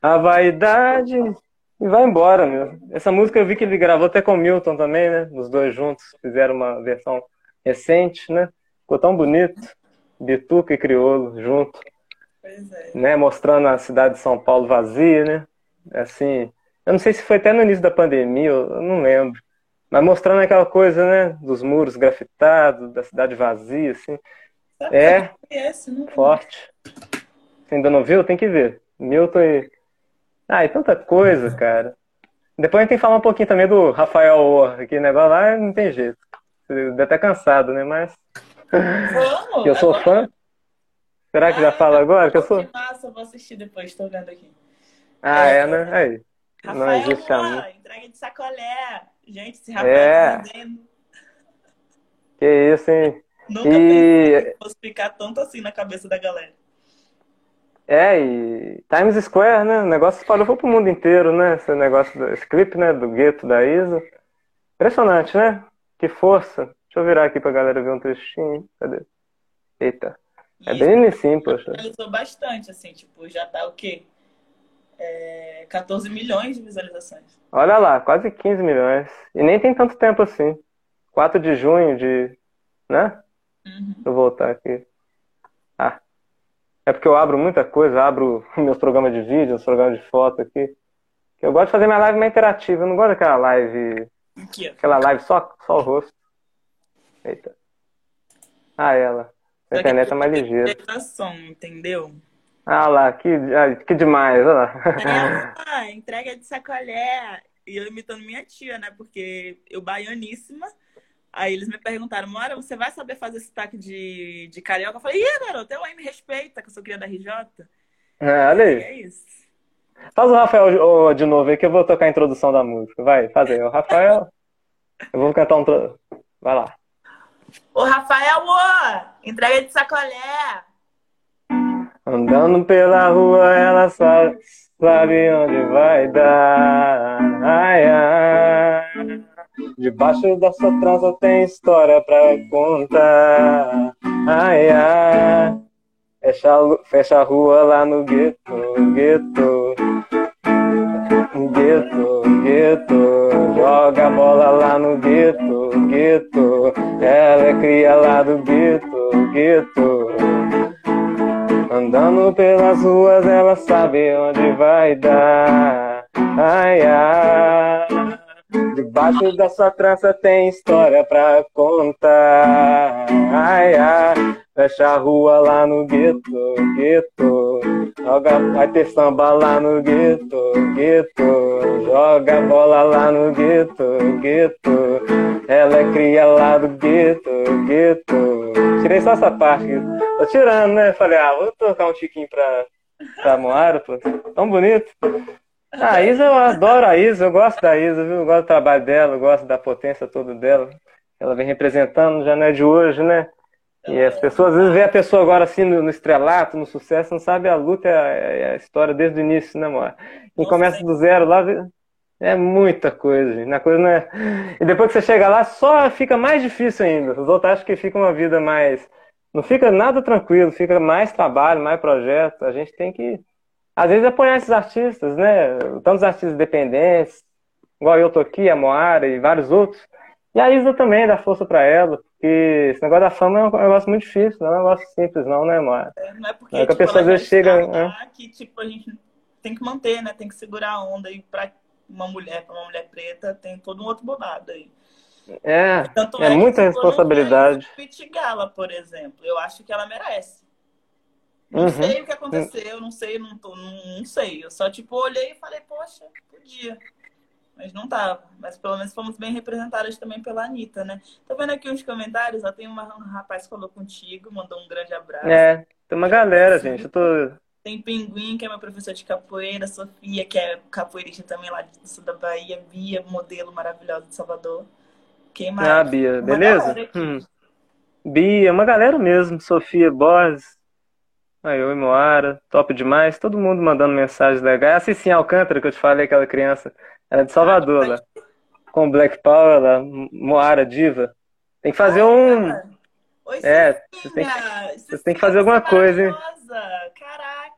a vaidade e vai embora, meu. Essa música eu vi que ele gravou até com o Milton também, né? Os dois juntos fizeram uma versão recente, né? Ficou tão bonito. Bituca e Criolo junto, Pois é. né? Mostrando a cidade de São Paulo vazia, né? Assim, eu não sei se foi até no início da pandemia, eu não lembro. Mas mostrando aquela coisa, né? Dos muros grafitados, da cidade vazia, assim. É. eu conheço, não? Forte. Você ainda não viu? Tem que ver. Milton e. Ah, e tanta coisa, cara. Depois a gente tem que falar um pouquinho também do Rafael Orr, que negócio lá não tem jeito. Deve estar cansado, né? Mas Vamos! eu sou fã. Será que já fala agora? Que eu sou. Massa, eu vou assistir depois, tô vendo aqui. Ah, é, né? Aí. Não Rafael, existe amor. entrega de sacolé. Gente, esse Rafael É. dizendo. Que isso, hein? Nunca pensei E. que fosse ficar tanto assim na cabeça da galera. É, e Times Square, né? O negócio espalhou pro mundo inteiro, né? Esse negócio, do, esse clipe, né? Do gueto da Isa. Impressionante, né? Que força. Deixa eu virar aqui pra galera ver um trechinho. Cadê? Eita. É E bem assim, poxa. viralizou bastante, assim, tipo, já tá o quê? É, 14 milhões de visualizações. Olha lá, quase 15 milhões. E nem tem tanto tempo assim. 4 de junho de. Né? Uhum. Deixa eu voltar aqui. Ah. É porque eu abro muita coisa, abro meus programas de vídeo, os programas de foto aqui. Eu gosto de fazer minha live mais interativa. Eu não gosto daquela live Aqui. Aquela live só, só o rosto. Eita. Ah, ela. A internet é mais ligeira. Entendeu? Ah lá, que, ah, que demais, olha lá. Ah, entrega de sacolé. E eu imitando minha tia, né? Porque eu baianíssima. Aí eles me perguntaram, Mora, você vai saber fazer sotaque de, de carioca? Eu falei, ih, garoto, eu aí me respeita, que eu sou cria da RJ. É, olha aí. É isso. Faz o Rafael de novo aí que eu vou tocar a introdução da música. Vai, faz aí. O Rafael. Eu vou cantar um. Vai lá. Ô, Rafael, ô, entrega de sacolé. Andando pela rua, ela sabe, sabe onde vai dar. Ai, ai. Debaixo da sua trança tem história pra contar. Ai, ai. Fecha, fecha a rua lá no gueto, gueto. Gueto, gueto. Joga a bola lá no gueto, gueto. Ela é cria lá do gueto, gueto. Andando pelas ruas, ela sabe onde vai dar. Ai, ai. Debaixo da sua trança tem história pra contar. Ai, ai. Fecha a rua lá no gueto, gueto. Joga, vai ter samba lá no gueto, gueto. Joga bola lá no gueto, gueto. Ela é cria lá do gueto, gueto. Tirei só essa parte. Tô tirando, né? Falei, ah, vou tocar um tiquinho pra, pra Moara, pô. Tão bonito. Ah, a Isa, eu adoro a Isa, eu gosto da Isa, viu? Eu gosto do trabalho dela, eu gosto da potência toda dela. Ela vem representando, já não é de hoje, né? E as pessoas, às vezes, vê a pessoa agora assim no, no estrelato, no sucesso, não sabe a luta, é a, a história desde o início, né, amor? Quem começa do zero lá, é muita coisa, gente. Na coisa não é... E depois que você chega lá, só fica mais difícil ainda. Os outros acham que fica uma vida mais. Não fica nada tranquilo, fica mais trabalho, mais projeto. A gente tem que, às vezes, apoiar esses artistas, né? Tantos artistas independentes, igual eu tô aqui, a Moara e vários outros. E a Isa também, dá força pra ela, porque esse negócio da fama é um negócio muito difícil, não é um negócio simples, não, né, Moara? Não é porque É que a tipo, pessoa, ela às vezes, chega, né? que tipo, a gente tem que manter, né? Tem que segurar a onda aí pra uma mulher, pra uma mulher preta, tem todo um outro bobado aí. É, Tanto é que, muita responsabilidade. Pete Gala, por exemplo. Eu acho que ela merece. Não Uhum. sei o que aconteceu, não sei, não, tô, não, não sei. Eu só, tipo, olhei e falei, poxa, podia. Mas não tava. Mas pelo menos fomos bem representadas também pela Anitta, né? Tô vendo aqui uns comentários, ó, tem uma- um rapaz que falou contigo, mandou um grande abraço. É, tem uma galera, gente. Eu tô. Tem Pinguim, que é meu professor de capoeira, Sofia, que é capoeirista também lá do sul da Bahia, Bia, modelo maravilhosa de Salvador. Quem mais? Ah, Bia, Uma beleza? Hum. Bia, uma galera mesmo. Sofia Borges. Aí, oi, Moara. Top demais. Todo mundo mandando mensagens legais. A Cicinha Alcântara, que eu te falei, aquela criança. Ela é de Salvador, lá. Com Black Power, lá. Moara, diva. Tem que fazer um. Oi, É, você tem que- Cicinha, tem que fazer alguma você é coisa, hein? maravilhosa!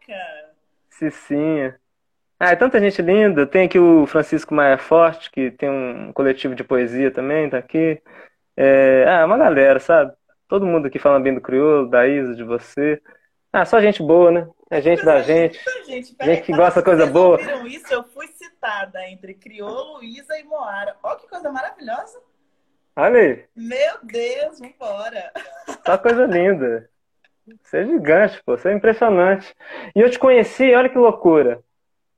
Caraca! Cicinha. Ah, é tanta gente linda. Tem aqui o Francisco Maia Forte, que tem um coletivo de poesia também, tá aqui. É, ah, uma galera, sabe? Todo mundo aqui falando bem do Crioulo, da Isa, de você. Ah, só gente boa, né? É gente da gente. Gente, Gente que gosta de coisa boa. isso? Eu fui citada entre Criolo, Isa e Moara. Olha que coisa maravilhosa! Olha aí, Meu Deus, vambora! só coisa linda. Você é gigante, pô, você é impressionante. E eu te conheci, olha que loucura.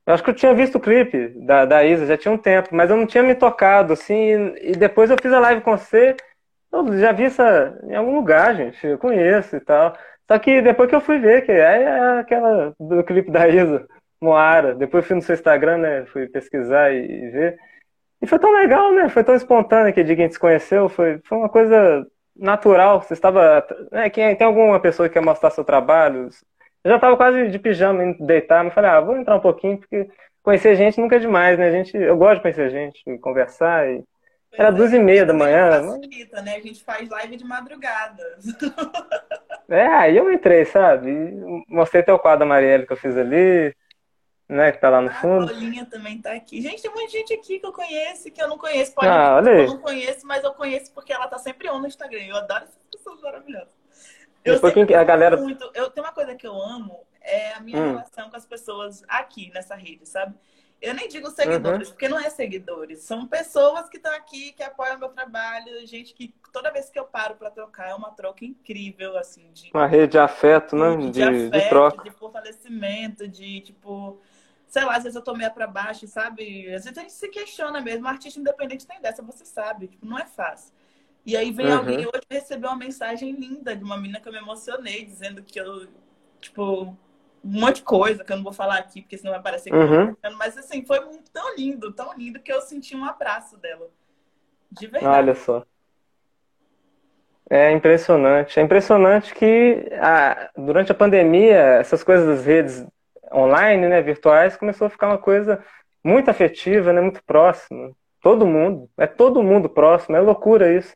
Eu acho que eu tinha visto o clipe da, da Isa, já tinha um tempo, mas eu não tinha me tocado, assim, e, depois eu fiz a live com você, eu já vi essa em algum lugar, gente, eu conheço e tal. Só que depois que eu fui ver, que é, aquela do clipe da Isa, Moara, depois fui no seu Instagram, né, fui pesquisar e, e ver. E foi tão legal, né, foi tão espontâneo que a gente se conheceu, foi, foi uma coisa natural. Você estava. Né, quem, tem alguma pessoa que quer mostrar seu trabalho? Eu já estava quase de pijama indo deitar, mas falei, ah, vou entrar um pouquinho, porque conhecer gente nunca é demais, né? A gente, eu gosto de conhecer gente, conversar. E... Era é, duas e meia da manhã. Facilita, né? A gente faz live de madrugada. É, aí eu entrei, sabe? Mostrei até o quadro da Marielle que eu fiz ali, né? Que tá lá no A fundo. Paulinha também tá aqui. Gente, tem muita gente aqui que eu conheço, que eu não conheço. Pode Ah, olha eu aí. não conheço, mas eu conheço porque ela tá sempre on no Instagram. Eu adoro essas pessoas maravilhosas. Eu sempre quem- a galera- muito. Eu tenho uma coisa que eu amo é a minha Hum. relação com as pessoas aqui nessa rede, sabe? Eu nem digo seguidores, Uhum. porque não é seguidores. São pessoas que estão aqui, que apoiam meu trabalho, gente que toda vez que eu paro para trocar é uma troca incrível, assim, de Uma rede de afeto, né? de, De, afeto, de troca. de fortalecimento, de tipo, sei lá, às vezes eu tô meio pra baixo, sabe? Às vezes a gente se questiona mesmo. Artista independente tem dessa, você sabe, tipo, não é fácil. E aí vem Uhum. alguém hoje recebeu uma mensagem linda de uma menina que eu me emocionei, dizendo que eu, tipo, um monte de coisa que eu não vou falar aqui, porque senão vai parecer que eu tô Uhum. mas assim, foi muito- tão lindo, tão lindo que eu senti um abraço dela. De verdade. Olha só. É impressionante. É impressionante que ah, durante a pandemia, essas coisas das redes online, né, virtuais, começou a ficar uma coisa muito afetiva, né, muito próxima. Todo mundo, é todo mundo próximo, é loucura isso.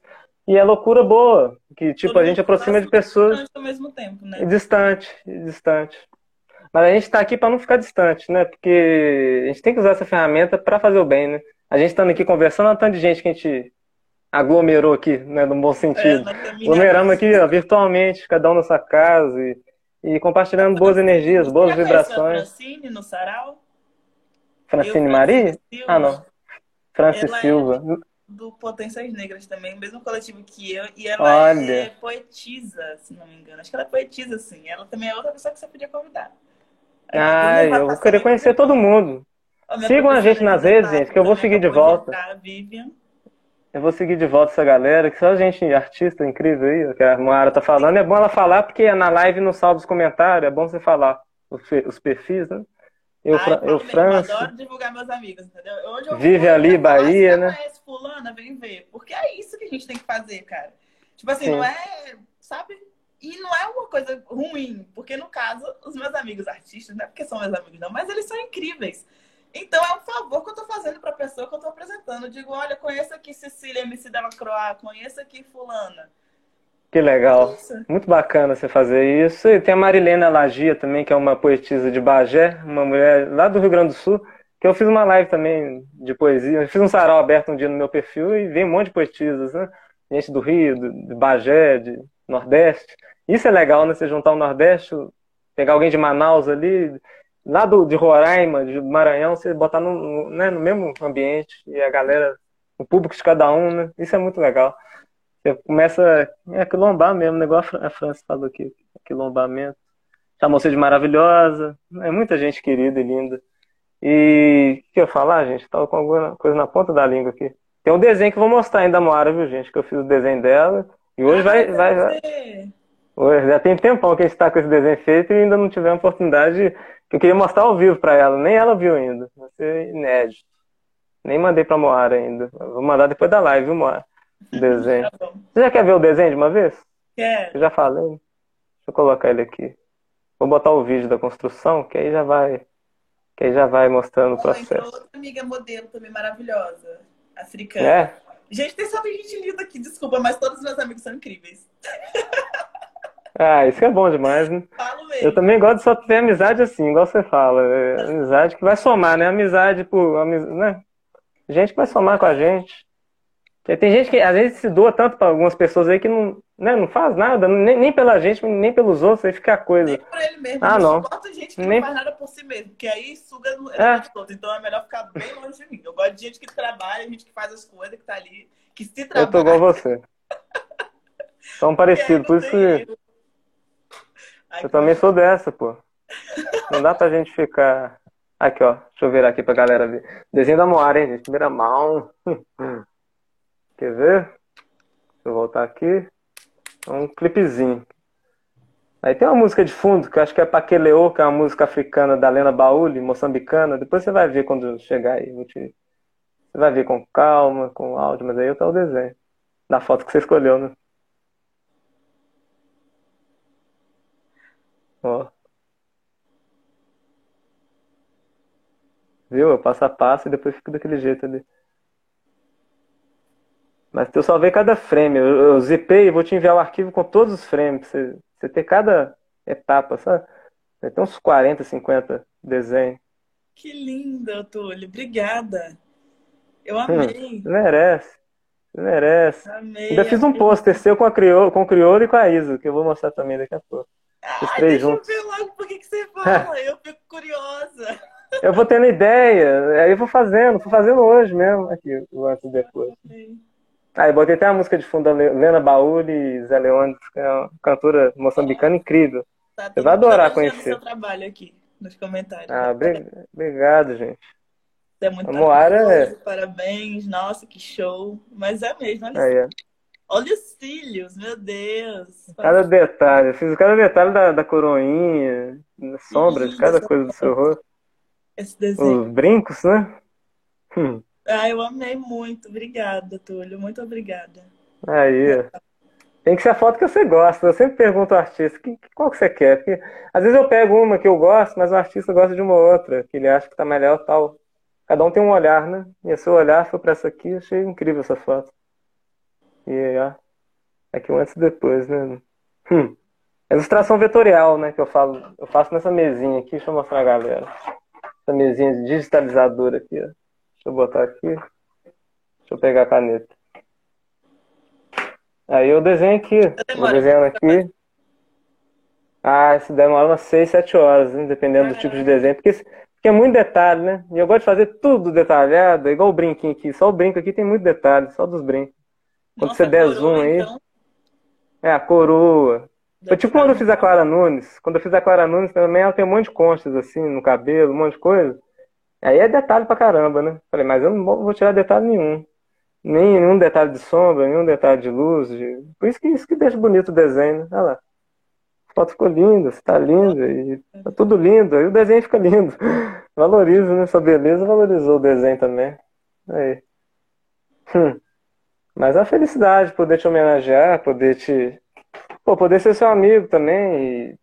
E é loucura boa, que tipo, Todo a gente aproxima de pessoas distante ao mesmo tempo, né? distante, distante. Mas a gente está aqui para não ficar distante, né? Porque a gente tem que usar essa ferramenta para fazer o bem, né? A gente estando aqui conversando, olha o tanto de gente que a gente aglomerou aqui, né? No bom É, sentido. caminhada. Aglomeramos aqui, ó, virtualmente, cada um na sua casa e, e compartilhando boas energias, boas já vibrações. Francine no Sarau? Francine Maria? Ah, não. Francis Ela é- Silva. Do Potências Negras também, o mesmo coletivo que eu. E ela Olha. é poetisa, se não me engano. Acho que ela é poetisa, sim. Ela também é outra pessoa que você podia convidar. Ah, eu vou querer conhecer todo mundo. Sigam a gente nas de redes, gente, que eu vou seguir de volta. a Vivian. Eu vou seguir de volta essa galera, que só gente artista incrível aí, que a Moara tá falando. É bom ela falar, porque na live não salva os comentários, é bom você falar os, perfis, né? Eu, Ai, eu mesmo, França, adoro divulgar meus amigos, entendeu? Onde eu Vive vou, ali, eu "Ah, Bahia, você né?" conhece fulana, vem ver. Porque é isso que a gente tem que fazer, cara. Tipo assim, Sim. não é, sabe? E não é uma coisa ruim, porque no caso, os meus amigos artistas, não é porque são meus amigos não, mas eles são incríveis. Então é um favor que eu tô fazendo pra pessoa que eu tô apresentando. Eu digo, olha, conheça aqui Cecília MC Della Croix, conheça aqui fulana. que legal. Isso. Muito bacana você fazer isso. E tem a Marilena Lagia também, que é uma poetisa de Bagé, uma mulher lá do Rio Grande do Sul, que eu fiz uma live também de poesia. Eu fiz um sarau aberto um dia no meu perfil e veio um monte de poetisas, né? Gente do Rio, do- de Bagé, de Nordeste. Isso é legal, né? Você juntar o Nordeste, pegar alguém de Manaus ali, lá do, de Roraima, de Maranhão, você botar no, no, né, no mesmo ambiente e a galera, o público de cada um, né? Isso é muito legal. Você começa é, a quilombar mesmo, negócio a França falou aqui, quilombamento. Chamou você de maravilhosa, é muita gente querida e linda. E o que eu falar, gente? Tava com alguma coisa na ponta da língua aqui. Tem um desenho que eu vou mostrar ainda da Moara, viu, gente? Que eu fiz o desenho dela. E hoje vai, Ah, vai, vai, você. Hoje, já tem tempão que a gente tá com esse desenho feito e ainda não tivemos oportunidade que eu queria mostrar ao vivo pra ela. Nem ela viu ainda. Vai ser inédito. Nem mandei pra Moara ainda. Vou mandar depois da live, viu, Moara? O desenho. Tá. Você já quer ver o desenho de uma vez? Quer? Eu já falei. Deixa eu colocar ele aqui. Vou botar o vídeo da construção, que aí já vai, que aí já vai mostrando o Ó, entrou processo. outra amiga modelo também maravilhosa, africana. É? Gente, tem só gente linda aqui, desculpa, mas todos os meus amigos são incríveis. Ah, isso é bom demais, né? Eu também gosto de só ter amizade assim, igual você fala. É amizade que vai somar, né? Amizade por. amiz- Né? Gente que vai somar com a gente. Porque tem gente que às vezes se doa tanto para algumas pessoas aí que não, né, não faz nada, nem, nem pela gente, nem pelos outros, aí fica a coisa. Nem por ele mesmo. Ah, não. gente que Nem- não faz nada por si mesmo, porque aí suga no É. de todos. Então é melhor ficar bem longe de mim. Eu gosto de gente que trabalha, gente que faz as coisas, que tá ali, que se Eu tô trabalha. igual você. Tão porque aí parecido, não por isso que. Ai, eu também sou dessa, pô. Não dá pra gente ficar. Aqui, ó. Deixa eu virar aqui pra galera ver. Desenho da Moara, hein, gente? Primeira mão. Quer ver? Deixa eu voltar aqui. É um clipezinho. Aí tem uma música de fundo, que eu acho que é Paqueleô, que é uma música africana da Lena Baúli, moçambicana. Depois você vai ver quando chegar aí. vou te- Você vai ver com calma, com áudio, mas aí tá o desenho. Da foto que você escolheu, né? Ó. Viu? Eu passo a passo e depois fico daquele jeito ali. Mas eu só ver cada frame. Eu, eu zipei e vou te enviar o arquivo com todos os frames. Pra você, você ter cada etapa, sabe? Vai ter uns 40, 50 desenhos. Que linda, Túlio. Obrigada. Eu Hum, amei. você merece. Você merece. Amei. Ainda fiz um pôster seu com a Criolo, com o Criolo e com a Isa, que eu vou mostrar também daqui a pouco. Os três deixa juntos. eu ver logo por que você fala. Eu fico curiosa. Eu vou tendo ideia, aí eu vou fazendo, tô fazendo hoje mesmo. Aqui, o antes e depois. Aí botei até a música de fundo da Le- Lena Baúli e Zé Leônidas, que é uma cantora moçambicana incrível. Tá Você vai adorar elogiando conhecer. seu trabalho aqui nos comentários. Ah, obri- obrigado, gente. Você é muito A Moara é- Parabéns. Nossa, que show. Mas é mesmo, olha Aí, ó. Olha os cílios, meu Deus. Cada detalhe. Fiz cada detalhe da, da coroinha, da sombra, de cada coisa do seu rosto. Esse desenho. Os brincos, né? Hum. Ah, eu amei muito. Obrigada, Túlio. Muito obrigada. Aí. Tem que ser a foto que você gosta. Eu sempre pergunto ao artista, que, qual que você quer? Porque às vezes eu pego uma que eu gosto, mas o artista gosta de uma outra, que ele acha que tá melhor tal. Cada um tem um olhar, né? E o seu olhar foi para essa aqui, achei incrível essa foto. E ó, aqui um antes e depois, né? Hum. Ilustração vetorial, né? Que eu falo, eu faço nessa mesinha aqui, deixa eu mostrar a galera. Essa mesinha digitalizadora aqui, ó. Deixa eu botar aqui. Deixa eu pegar a caneta. Aí eu desenho aqui. Vou desenhando aqui. Ah, isso demora umas 6, 7 horas, né? dependendo do tipo de desenho. Porque, porque é muito detalhe, né? E eu gosto de fazer tudo detalhado, igual o brinquinho aqui. Só o brinco aqui tem muito detalhe, só dos brincos. Quando Nossa, você der coroa, zoom aí. Então... É, a coroa. Foi tipo quando eu fiz a Clara Nunes. Quando eu fiz a Clara Nunes também, ela tem um monte de conchas assim no cabelo, um monte de coisa. Aí é detalhe pra caramba, né? Falei, mas eu não vou tirar detalhe nenhum. Nem nenhum detalhe de sombra, nenhum detalhe de luz. De... Por isso que isso que deixa bonito o desenho, né? Olha lá. A foto ficou linda, você tá linda, e tá tudo lindo, aí o desenho fica lindo. Valoriza, né? Sua beleza valorizou o desenho também. Aí. Hum. Mas é uma felicidade poder te homenagear, poder te. Pô, poder ser seu amigo também. E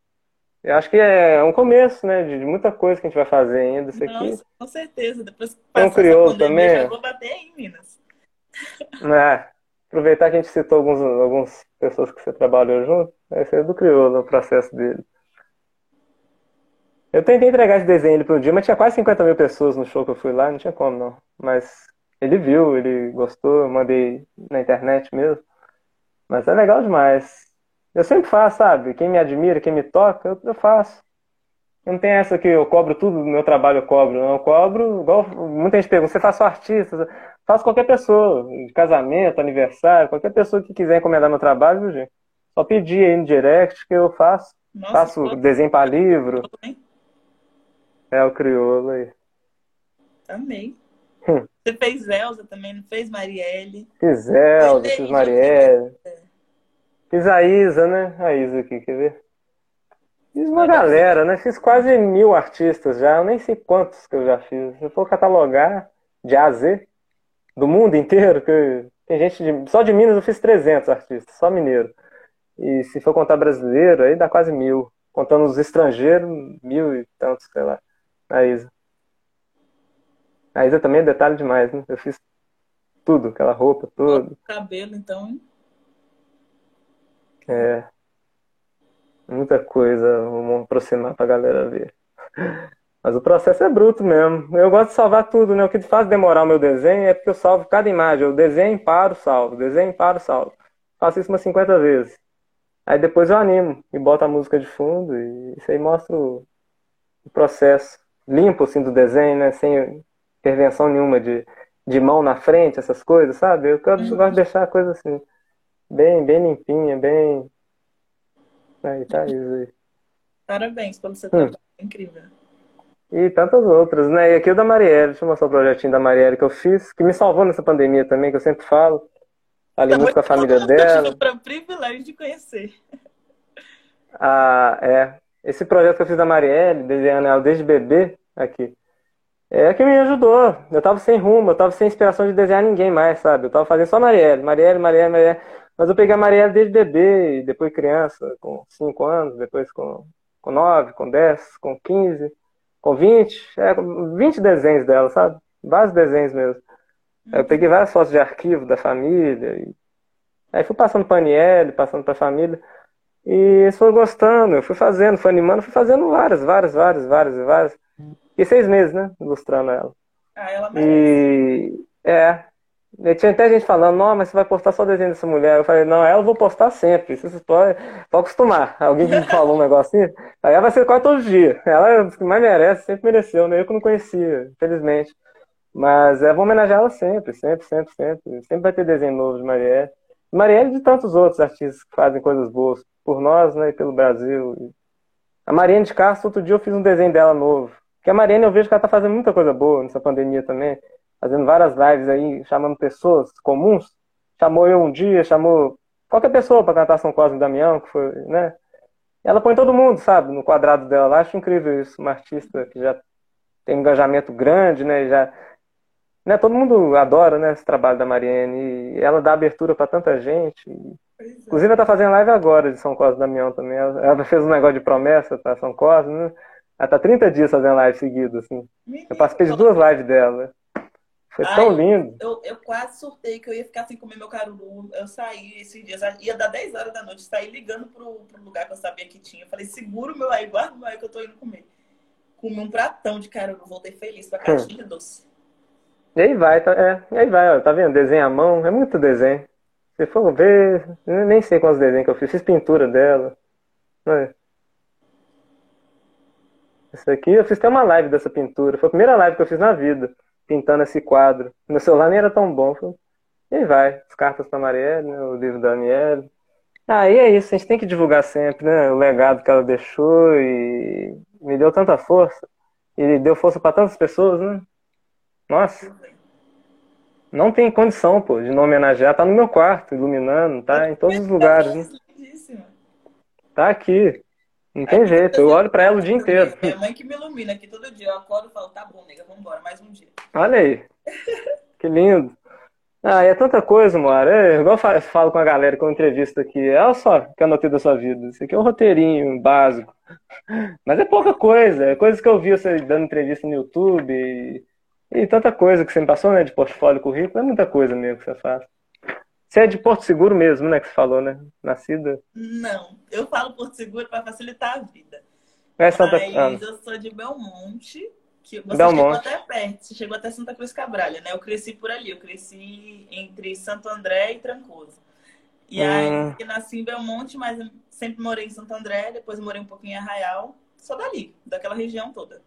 eu acho que é um começo, né? De muita coisa que a gente vai fazer ainda. Isso aqui. Nossa, com certeza. Depois que Tem um crioulo também. Já vou bater aí Minas. É. Aproveitar que a gente citou alguns, algumas pessoas que você trabalhou junto, vai ser do crioulo, o processo dele. Eu tentei entregar esse desenho para um dia, mas tinha quase 50 mil pessoas no show que eu fui lá, não tinha como não. Mas ele viu, ele gostou, eu mandei na internet mesmo. Mas é legal demais. Eu sempre faço, sabe? Quem me admira, quem me toca, eu, eu faço. Não tem essa que eu cobro tudo do meu trabalho, eu cobro. Não, eu cobro, igual muita gente pergunta, você faz só artista? Faço qualquer pessoa, de casamento, aniversário, qualquer pessoa que quiser encomendar meu trabalho, viu, gente? Só pedir aí no direct que eu faço. Nossa, faço desenho para livro. É o crioulo aí. Amei. Você fez Elza também, não fez Marielle? Fiz Elza, fiz Marielle. Fiz a Isa, né? A Isa aqui, quer ver? Fiz uma galera, né? Fiz quase mil artistas já. Eu nem sei quantos que eu já fiz. Se eu for catalogar de A a Z, do mundo inteiro, que tem gente de... Só de Minas eu fiz 300 artistas, só mineiro. E se for contar brasileiro, aí dá quase mil. Contando os estrangeiros, mil e tantos, sei lá. A Isa. A Isa também é detalhe demais, né? Eu fiz tudo, aquela roupa, tudo. Cabelo, então. É. Muita coisa, vamos aproximar pra galera ver. Mas o processo é bruto mesmo. Eu gosto de salvar tudo, né? O que faz demorar o meu desenho é porque eu salvo cada imagem. Eu desenho, paro, salvo. Desenho, paro, salvo. Faço isso umas 50 vezes. Aí depois eu animo e boto a música de fundo e isso aí mostra o, processo limpo, assim, do desenho, né? Sem intervenção nenhuma de, de mão na frente, essas coisas, sabe? Eu gosto, uhum. gosto de deixar a coisa assim, bem, bem limpinha, bem. Aí tá isso aí. Parabéns pelo seu hum. trabalho, hum. incrível. E tantas outras, né? E aqui o da Marielle, deixa eu mostrar o projetinho da Marielle que eu fiz, que me salvou nessa pandemia também, que eu sempre falo. Ali muito com a família dela. Eu tive o privilégio de conhecer. Ah, é. Esse projeto que eu fiz da Marielle, desenhando ela desde bebê, aqui, é que me ajudou. Eu tava sem rumo, eu tava sem inspiração de desenhar ninguém mais, sabe? Eu tava fazendo só Marielle, Marielle, Marielle, Marielle. Mas eu peguei a Marielle desde bebê, depois criança, com 5 anos, depois com, com 9, com 10, com 15, com 20. É, 20 desenhos dela, sabe? Vários desenhos mesmo. Eu peguei várias fotos de arquivo da família. E... Aí fui passando para a Aniele, passando para a família. E eles foram gostando, eu fui fazendo, fui animando, fui fazendo várias, várias, várias, várias, várias. E seis meses, né? Ilustrando ela. Ah, ela merece. E é. E tinha até gente falando, não, mas você vai postar só desenho dessa mulher. Eu falei, não, ela eu vou postar sempre. Vocês podem, pode acostumar. Alguém me falou um negocinho, aí ela vai ser quase todo dia. Ela é mais merece, sempre mereceu, né? Eu que não conhecia, infelizmente. Mas é, vou homenagear ela sempre, sempre, sempre, sempre. Sempre vai ter desenho novo de Marielle. Marielle e de tantos outros artistas que fazem coisas boas por nós, né? E pelo Brasil. A Mariane de Castro, outro dia eu fiz um desenho dela novo. Porque a Mariana eu vejo que ela tá fazendo muita coisa boa nessa pandemia também, fazendo várias lives aí, chamando pessoas comuns chamou eu um dia, chamou qualquer pessoa para cantar São Cosme e Damião, que foi, né? Ela põe todo mundo, sabe, no quadrado dela. Acho incrível isso, uma artista que já tem um engajamento grande, né? Já, né? Todo mundo adora, né, esse trabalho da Mariane. E ela dá abertura para tanta gente. É. Inclusive, ela tá fazendo live agora de São Cosme e Damião também. Ela, ela fez um negócio de promessa para São Cosme, né? Ela tá 30 dias fazendo live seguido, assim. Eu participei de duas lives dela. Foi Ai, tão lindo. Eu, eu, quase surtei que eu ia ficar sem comer meu caruru. Eu saí esses dias, ia dar 10 horas da noite, saí ligando pro, pro lugar que eu sabia que tinha. Eu falei, segura o meu aí, guarda o meu aí que eu tô indo comer. Comi um pratão de caruru, voltei feliz com a caixinha hum. doce. E aí vai, tá, é, e aí vai, ó, tá vendo? Desenho à mão, é muito desenho. Se for ver, nem sei quantos desenhos que eu fiz, fiz pintura dela. Né? Isso aqui, eu fiz até uma live dessa pintura. Foi a primeira live que eu fiz na vida pintando esse quadro. Meu celular nem era tão bom. E aí vai, as cartas para Marielle, né, o livro da Aniele. Ah, e é isso, a gente tem que divulgar sempre, né? O legado que ela deixou e me deu tanta força. E deu força para tantas pessoas, né? Nossa. Não tem condição, pô, de não homenagear. Tá no meu quarto, iluminando, tá em todos os lugares. Né? Tá aqui. Não tem jeito, eu olho pra ela o dia inteiro. É a mãe que me ilumina aqui todo dia. Eu acordo e falo, tá bom, nega, vamos embora, mais um dia. Olha aí. que lindo. Ah, é tanta coisa, Moara. É, igual eu falo com a galera que eu entrevisto aqui. Olha só que anotei da sua vida. Isso aqui é um roteirinho básico. Mas é pouca coisa. É coisas que eu vi você dando entrevista no YouTube. E, e tanta coisa que você me passou, né? De portfólio currículo. É muita coisa mesmo que você faz. Você é de Porto Seguro mesmo, né? Que você falou, né? Nascida? Não, eu falo Porto Seguro para facilitar a vida. É Santa... Mas ah. eu sou de Belmonte, que você Belmonte. chegou até perto, você chegou até Santa Cruz Cabralha, né? Eu cresci por ali, eu cresci entre Santo André e Trancoso. E hum. aí nasci em Belmonte, mas sempre morei em Santo André, depois morei um pouquinho em Arraial, só dali, daquela região toda.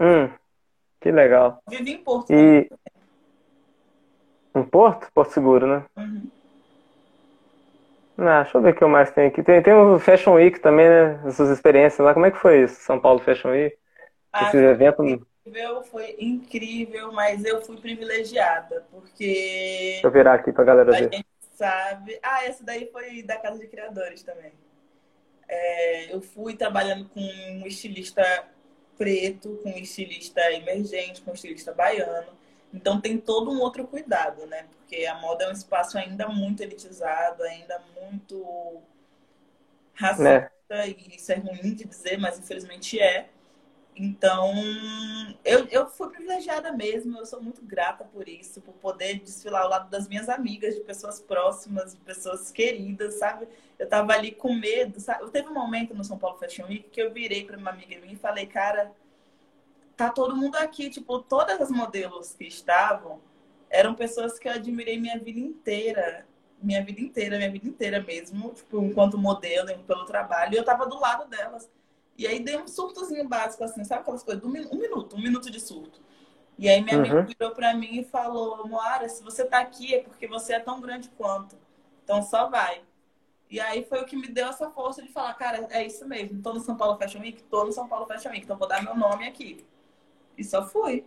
Hum, que legal. Vivi em Porto. E... Também. Um Porto? Porto Seguro, né? Uhum. Ah, deixa eu ver o que eu mais tenho aqui. Tem, tem o Fashion Week também, né? As suas experiências lá. Como é que foi isso? São Paulo Fashion Week? Ah, Esse evento. Incrível, foi incrível, mas eu fui privilegiada, porque. Deixa eu virar aqui pra galera ver. A gente sabe. Ah, essa daí foi da Casa de Criadores também. É, eu fui trabalhando com um estilista preto, com um estilista emergente, com um estilista baiano. Então tem todo um outro cuidado, né? Porque a moda é um espaço ainda muito elitizado, ainda muito racista, é. e isso é ruim de dizer, mas infelizmente é. Então, eu, eu fui privilegiada mesmo, eu sou muito grata por isso, por poder desfilar ao lado das minhas amigas, de pessoas próximas, de pessoas queridas, sabe? Eu tava ali com medo, sabe? Eu teve um momento no São Paulo Fashion Week que eu virei para uma amiga minha e falei, cara, tá todo mundo aqui, tipo, todas as modelos que estavam eram pessoas que eu admirei minha vida inteira. Minha vida inteira, minha vida inteira mesmo, tipo, enquanto modelo, pelo trabalho, e eu tava do lado delas. E aí dei um surtozinho básico, assim, sabe aquelas coisas? Um minuto, um minuto de surto. E aí minha uhum. amiga virou pra mim e falou, Moara, se você tá aqui é porque você é tão grande quanto. Então só vai. E aí foi o que me deu essa força de falar, cara, é isso mesmo. Tô no São Paulo Fashion Week? Tô no São Paulo Fashion Week, então vou dar meu nome aqui. E só fui.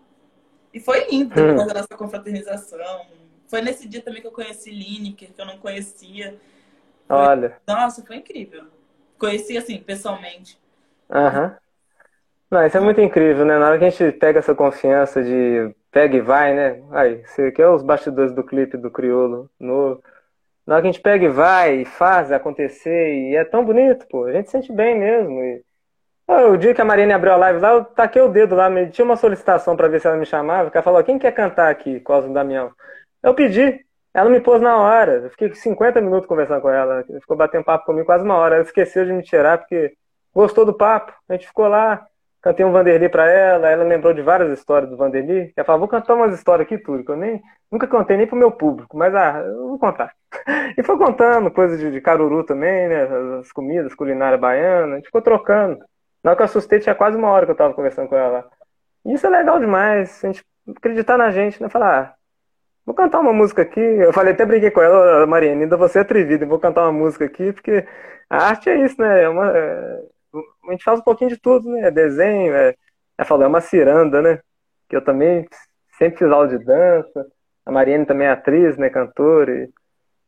E foi lindo hum. depois da nossa confraternização. Foi nesse dia também que eu conheci Lineker, que eu não conhecia. Olha. Nossa, foi incrível. Conheci assim, pessoalmente. Aham. Uhum. Não, isso é muito incrível, né? Na hora que a gente pega essa confiança de pega e vai, né? Aí, você quer os bastidores do clipe do Criolo. No... Na hora que a gente pega e vai, e faz acontecer, e é tão bonito, pô. A gente sente bem mesmo. E o dia que a Marina abriu a live lá, eu taquei o dedo lá, tinha uma solicitação para ver se ela me chamava. O cara falou: quem quer cantar aqui, Cosmo Damião? Eu pedi, ela me pôs na hora. Eu fiquei 50 minutos conversando com ela. Ficou batendo papo comigo quase uma hora. Ela esqueceu de me tirar porque gostou do papo. A gente ficou lá, cantei um Vanderly para ela. Ela lembrou de várias histórias do Vanderly. Ela falou: vou cantar umas histórias aqui, tudo, que eu nem, nunca contei nem pro meu público, mas ah, eu vou contar. E foi contando coisas de, de caruru também, né? As comidas, culinária baiana. A gente ficou trocando. Na hora que eu assustei, tinha quase uma hora que eu tava conversando com ela. E isso é legal demais, a gente acreditar na gente, né? Falar, ah, vou cantar uma música aqui. Eu falei, até briguei com ela, Mariana, ainda você é atrevida, vou cantar uma música aqui, porque a arte é isso, né? É uma, é... a gente faz um pouquinho de tudo, né? É desenho, é, é, falou, é uma ciranda, né? Que eu também sempre fiz aula de dança. A Mariane também é atriz, né? Cantora. E...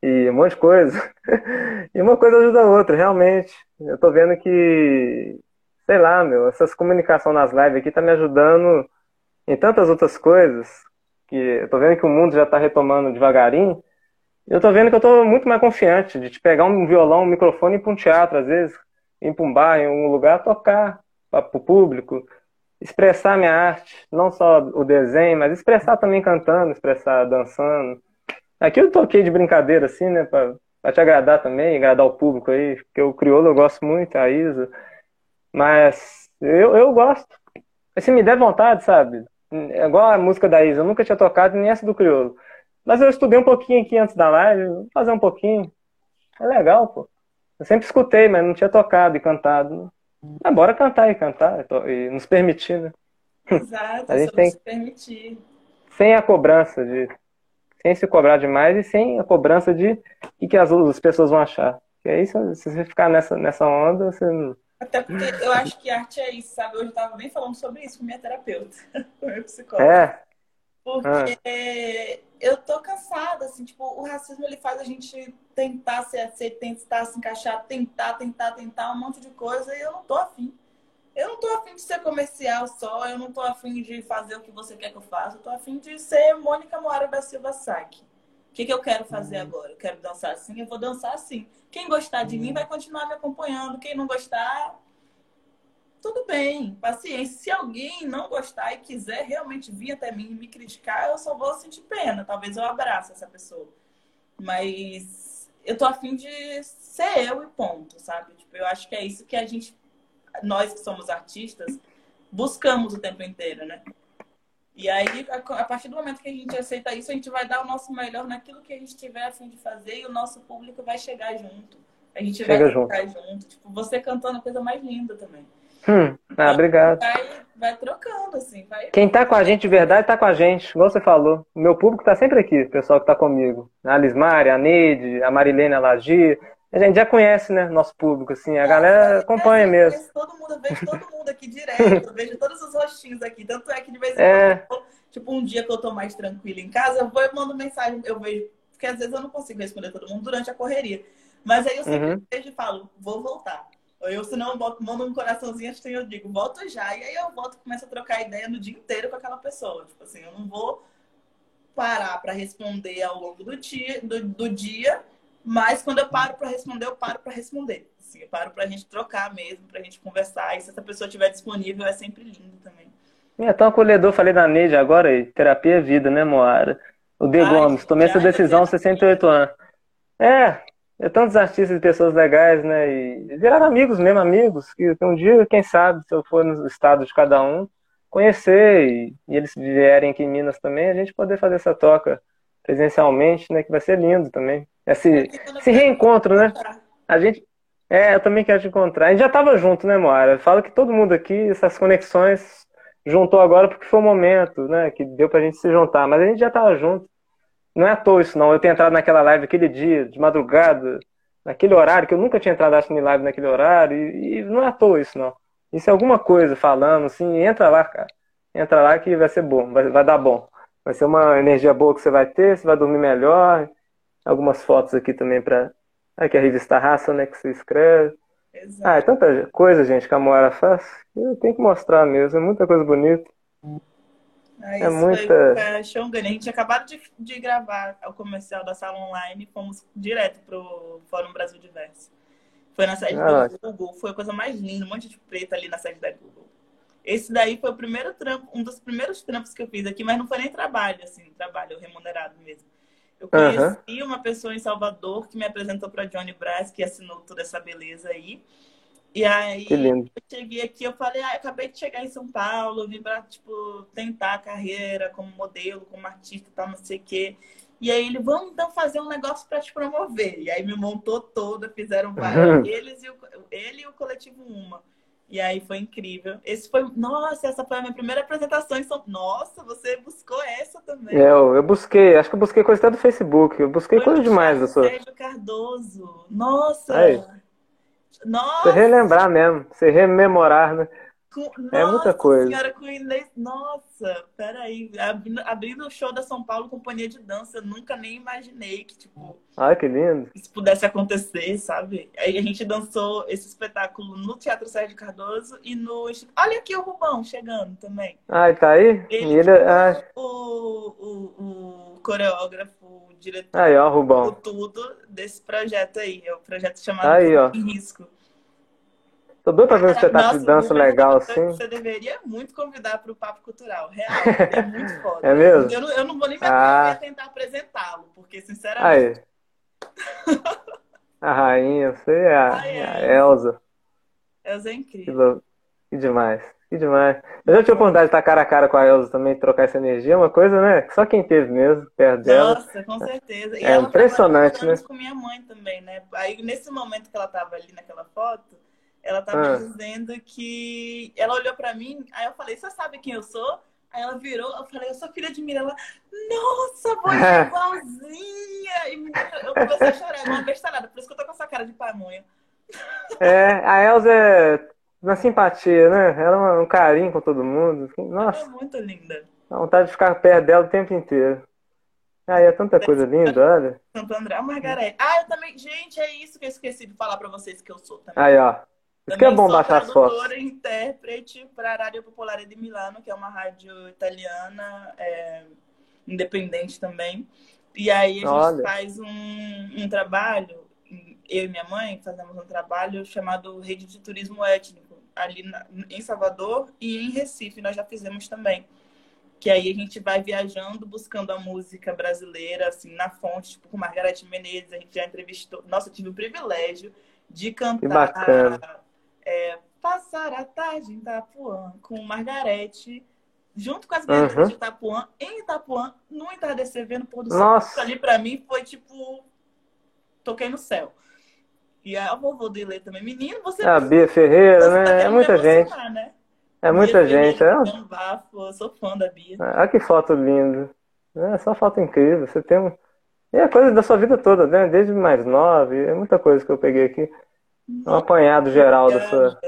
e um monte de coisa. E uma coisa ajuda a outra, realmente. Eu tô vendo que, sei lá, meu, essas comunicação nas lives aqui tá me ajudando em tantas outras coisas, que eu tô vendo que o mundo já tá retomando devagarinho. Eu tô vendo que eu tô muito mais confiante de te pegar um violão, um microfone e ir pra um teatro, às vezes, ir pra um bar, em um lugar, tocar para o público, expressar minha arte, não só o desenho, mas expressar também cantando, expressar dançando. Aqui eu toquei de brincadeira, assim, né, pra, pra te agradar também, agradar o público aí, porque o crioulo eu gosto muito, a Isa, mas eu, eu gosto. Se me der vontade, sabe? É igual a música da Isa, eu nunca tinha tocado nem essa do crioulo. Mas eu estudei um pouquinho aqui antes da live, vou fazer um pouquinho. É legal, pô. Eu sempre escutei, mas não tinha tocado e cantado. Ah, bora cantar e cantar e nos permitir, né? Exato, a gente tem se permitir. Sem a cobrança de. Sem se cobrar demais e sem a cobrança de o que, as outras pessoas vão achar. E aí, se você ficar nessa, nessa onda, você não. Até porque eu acho que arte é isso, sabe? Hoje eu estava bem falando sobre isso com minha terapeuta, com meu psicólogo. É. Porque eu tô cansada, assim, tipo, o racismo ele faz a gente tentar se aceitar, tentar se encaixar, tentar, tentar, tentar um monte de coisa e eu não tô afim. Eu não tô afim de ser comercial só, eu não tô afim de fazer o que você quer que eu faça, eu tô afim de ser Mônica Moara da Silva Saque. O que, que eu quero fazer uhum. agora? Eu quero dançar assim, eu vou dançar assim. Quem gostar de mim vai continuar me acompanhando. Quem não gostar, tudo bem, paciência. Se alguém não gostar e quiser realmente vir até mim e me criticar, eu só vou sentir pena. Talvez eu abrace essa pessoa. Mas eu tô afim de ser eu e ponto, sabe? Tipo, eu acho que é isso que a gente, nós que somos artistas, buscamos o tempo inteiro, né? E aí, a partir do momento que a gente aceita isso, a gente vai dar o nosso melhor naquilo que a gente tiver a fim de fazer e o nosso público vai chegar junto. A gente Chega vai ficar junto. Tipo, você cantando a coisa mais linda também. Hum, ah, obrigado. Vai, vai trocando, assim. Vai... Quem tá com a gente de verdade tá com a gente, igual você falou. O meu público tá sempre aqui, o pessoal que tá comigo. A Lismari, a Neide, a Marilene, a Lagia. A gente já conhece, né, nosso público, assim, a galera acompanha mesmo. Todo mundo, eu vejo todo mundo aqui direto, eu vejo todos os rostinhos aqui. Tanto é que de vez em é... quando, tipo, um dia que eu tô mais tranquila em casa, eu vou e mando mensagem, eu vejo, porque às vezes eu não consigo responder todo mundo durante a correria. Mas aí eu sempre uhum. vejo e falo, vou voltar. Eu, se não, mando um coraçãozinho assim, eu digo, volto já. E aí eu volto e começo a trocar ideia no dia inteiro com aquela pessoa. Tipo assim, eu não vou parar para responder ao longo do dia, do, do dia, mas quando eu paro para responder, eu paro para responder. Assim, eu paro para a gente trocar mesmo, para a gente conversar. E se essa pessoa estiver disponível, é sempre lindo também. É tão acolhedor, falei da Neide agora, terapia é vida, né, Moara? O De Gomes, tomei essa decisão aos 68 anos. É, é tantos artistas e pessoas legais, né? E virar amigos mesmo, amigos, que um dia, quem sabe, se eu for no estado de cada um, conhecer e, e eles vierem aqui em Minas também, a gente poder fazer essa toca presencialmente, né? Que vai ser lindo também. Esse, esse reencontro, né? A gente. É, eu também quero te encontrar. A gente já tava junto, né, Moara? Falo que todo mundo aqui, essas conexões, juntou agora porque foi o momento, né? Que deu pra gente se juntar. Mas a gente já tava junto. Não é à toa isso, não. Eu tenho entrado naquela live aquele dia, de madrugada, naquele horário, que eu nunca tinha entrado acho, em live naquele horário, e, e, não é à toa isso, não. Isso é alguma coisa falando, assim, entra lá, cara. Entra lá que vai ser bom, vai, vai dar bom. Vai ser uma energia boa que você vai ter, você vai dormir melhor. Algumas fotos aqui também pra. Aqui a revista Raça, né, que você escreve. Exato. Ah, é tanta coisa, gente, que a Moara faz. Eu tenho que mostrar mesmo, é muita coisa bonita. É, é muita. Foi A gente acabado de, de gravar o comercial da sala online e fomos direto pro Fórum Brasil Diverso. Foi na sede ah, do Google, foi a coisa mais linda, um monte de preto ali na sede da Google. Esse daí foi o primeiro trampo, um dos primeiros trampos que eu fiz aqui, mas não foi nem trabalho, assim, trabalho remunerado mesmo. Eu conheci uma pessoa em Salvador que me apresentou para Johnny Brás, que assinou toda essa beleza aí. E aí, eu cheguei aqui, eu falei, ah, eu acabei de chegar em São Paulo, vim pra, tipo, tentar a carreira como modelo, como artista, tal, não sei o quê. E aí ele, vamos então fazer um negócio para te promover. E aí me montou toda, fizeram vários, eles e o, ele e o coletivo Uma. E aí foi incrível. Esse foi, nossa, essa foi a minha primeira apresentação em São Nossa, você buscou essa também. É, eu, eu busquei, acho que eu busquei coisa até do Facebook, eu busquei foi coisa demais da sua. Sérgio Cardoso. Nossa. Aí. Nossa! Você relembrar mesmo, você rememorar, né? Com... É muita coisa. senhora, com Inês. Nossa, peraí. Abrindo, abrindo o show da São Paulo Companhia de Dança. Eu nunca nem imaginei que, tipo, Ai, que lindo. isso pudesse acontecer, sabe? Aí a gente dançou esse espetáculo no Teatro Sérgio Cardoso e no. Olha aqui o Rubão chegando também. Ai, tá aí? Ele ele, ah, o, o, o coreógrafo, o diretor, aí, ó, o Rubão. tudo desse projeto aí. É o projeto chamado Aí, ó. Em Risco. Tô doido pra ver um espetáculo de dança Rubem, legal assim. Você deveria muito convidar para o Papo Cultural. Real, é muito foda. É mesmo? Eu não, eu não vou nem me Ah. tentar apresentá-lo, porque, sinceramente, Aí. A rainha, você é a, Ai, a. Elza. Elza é incrível. que demais. Que demais. Eu já tive a oportunidade de estar cara a cara com a Elza também, trocar essa energia. É uma coisa, né? Só quem teve mesmo, perto dela. Nossa, com certeza. E É impressionante, né? com minha mãe também, né? Aí, nesse momento que ela tava ali naquela foto, ela tava Ah. dizendo que... Ela olhou pra mim, aí eu falei, você sabe quem eu sou? Aí ela virou, eu falei, eu sou filha de Mira. Ela, nossa, você é igualzinha! E eu comecei a chorar, uma bestalhada. Por isso que eu tô com essa cara de pamonha. É, a Elza é uma simpatia, né? Ela é um carinho com todo mundo. Ela é Nossa, muito linda. dá vontade de ficar perto dela o tempo inteiro. Aí é tanta coisa linda, olha. Santo André, a Margarete. Ah, eu também... Gente, é isso que eu esqueci de falar pra vocês que eu sou também. Aí, ó. Isso que é bom sou baixar as fotos. e intérprete para a Rádio Popolare de Milano, que é uma rádio italiana, é, independente também. E aí a gente Olha. faz um, um trabalho, eu e minha mãe fazemos um trabalho chamado Rede de Turismo Étnico, ali na- em Salvador e em Recife, nós já fizemos também. Que aí a gente vai viajando, buscando a música brasileira, assim, na fonte, tipo com Margareth Menezes, a gente já entrevistou. Nossa, eu tive o privilégio de cantar. É, Passar a Tarde em Itapuã com Margarete, junto com as Uhum. bandas de Itapuã, em Itapuã, no entardecer, vendo o pôr do sol. Isso ali pra mim foi tipo. Toquei no céu. E a vovô do Ilê também. Menino, você. É a Bia Ferreira, você tá né? É querendo me muita gente. Né? É muita Bia gente. Ferreira, É Dom Bafo, eu sou fã da Bia. Olha que foto linda. É só foto incrível. Você tem um... E é coisa da sua vida toda, né? Desde mais nova. e É muita coisa que eu peguei aqui. Um apanhado geral da sua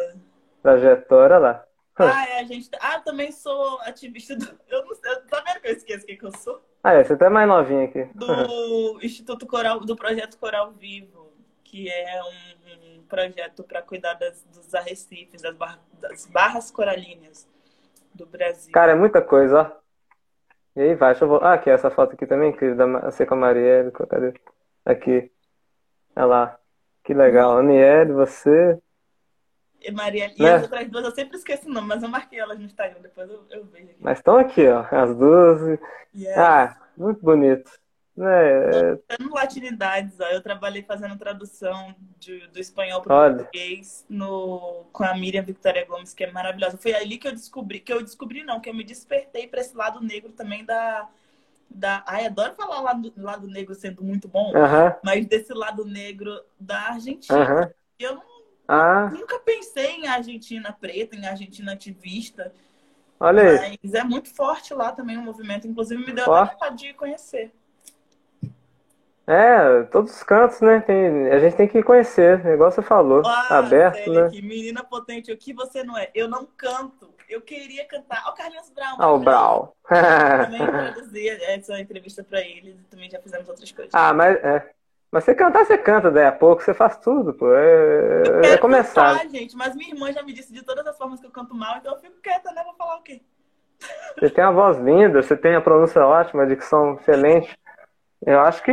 trajetória lá. Ah, é, a gente. Ah, eu também sou ativista do. Eu não sei. Tá vendo que eu esqueço o que, que eu sou? Ah, é, você tá mais novinha aqui. do Instituto Coral, do projeto Coral Vivo, que é um, um projeto para cuidar das, dos arrecifes, das, barra- das barras coralinas do Brasil. Cara, é muita coisa, ó. E aí vai, deixa eu vou... Ah, aqui, essa foto aqui também, incrível, da Ma- você com a Marielle, co- cadê? Aqui. Olha lá. Que legal. Aniele, você. E Maria e Né? as outras duas, eu sempre esqueço o nome, mas eu marquei elas no Instagram, depois eu, eu vejo aqui. Mas estão aqui, ó. As duas. É, Ah, muito bonito. Né? é, Dando latinidades, ó, eu trabalhei fazendo tradução de- do espanhol para o português no, com a Miriam Victoria Gomes, que é maravilhosa. Foi ali que eu descobri, que eu descobri não, que eu me despertei para esse lado negro também da, da. Ai, adoro falar lado, lado negro sendo muito bom, mas desse lado negro da Argentina. Eu não- Ah, nunca pensei em Argentina preta, em Argentina ativista, olha aí. mas é muito forte lá também o movimento. Inclusive, me deu Forte. até vontade de conhecer. É, todos os cantos, né? Tem, a gente tem que conhecer, igual você falou. Ah, Aberto, sério, né? menina potente, o que você não é? Eu não canto. Eu queria cantar. Ó, o Carlinhos Brown. Ah, o. Brau. Também produzi essa entrevista pra ele. Também já fizemos outras coisas. Ah, mas é. Mas você cantar, você canta daí a pouco, você faz tudo, pô. É, Eu é começar. cantar, gente, mas minha irmã já me disse de todas as formas que eu canto mal, então eu fico quieta, né? Vou falar o quê? Você tem uma voz linda, você tem a pronúncia ótima, a dicção excelente. Eu acho que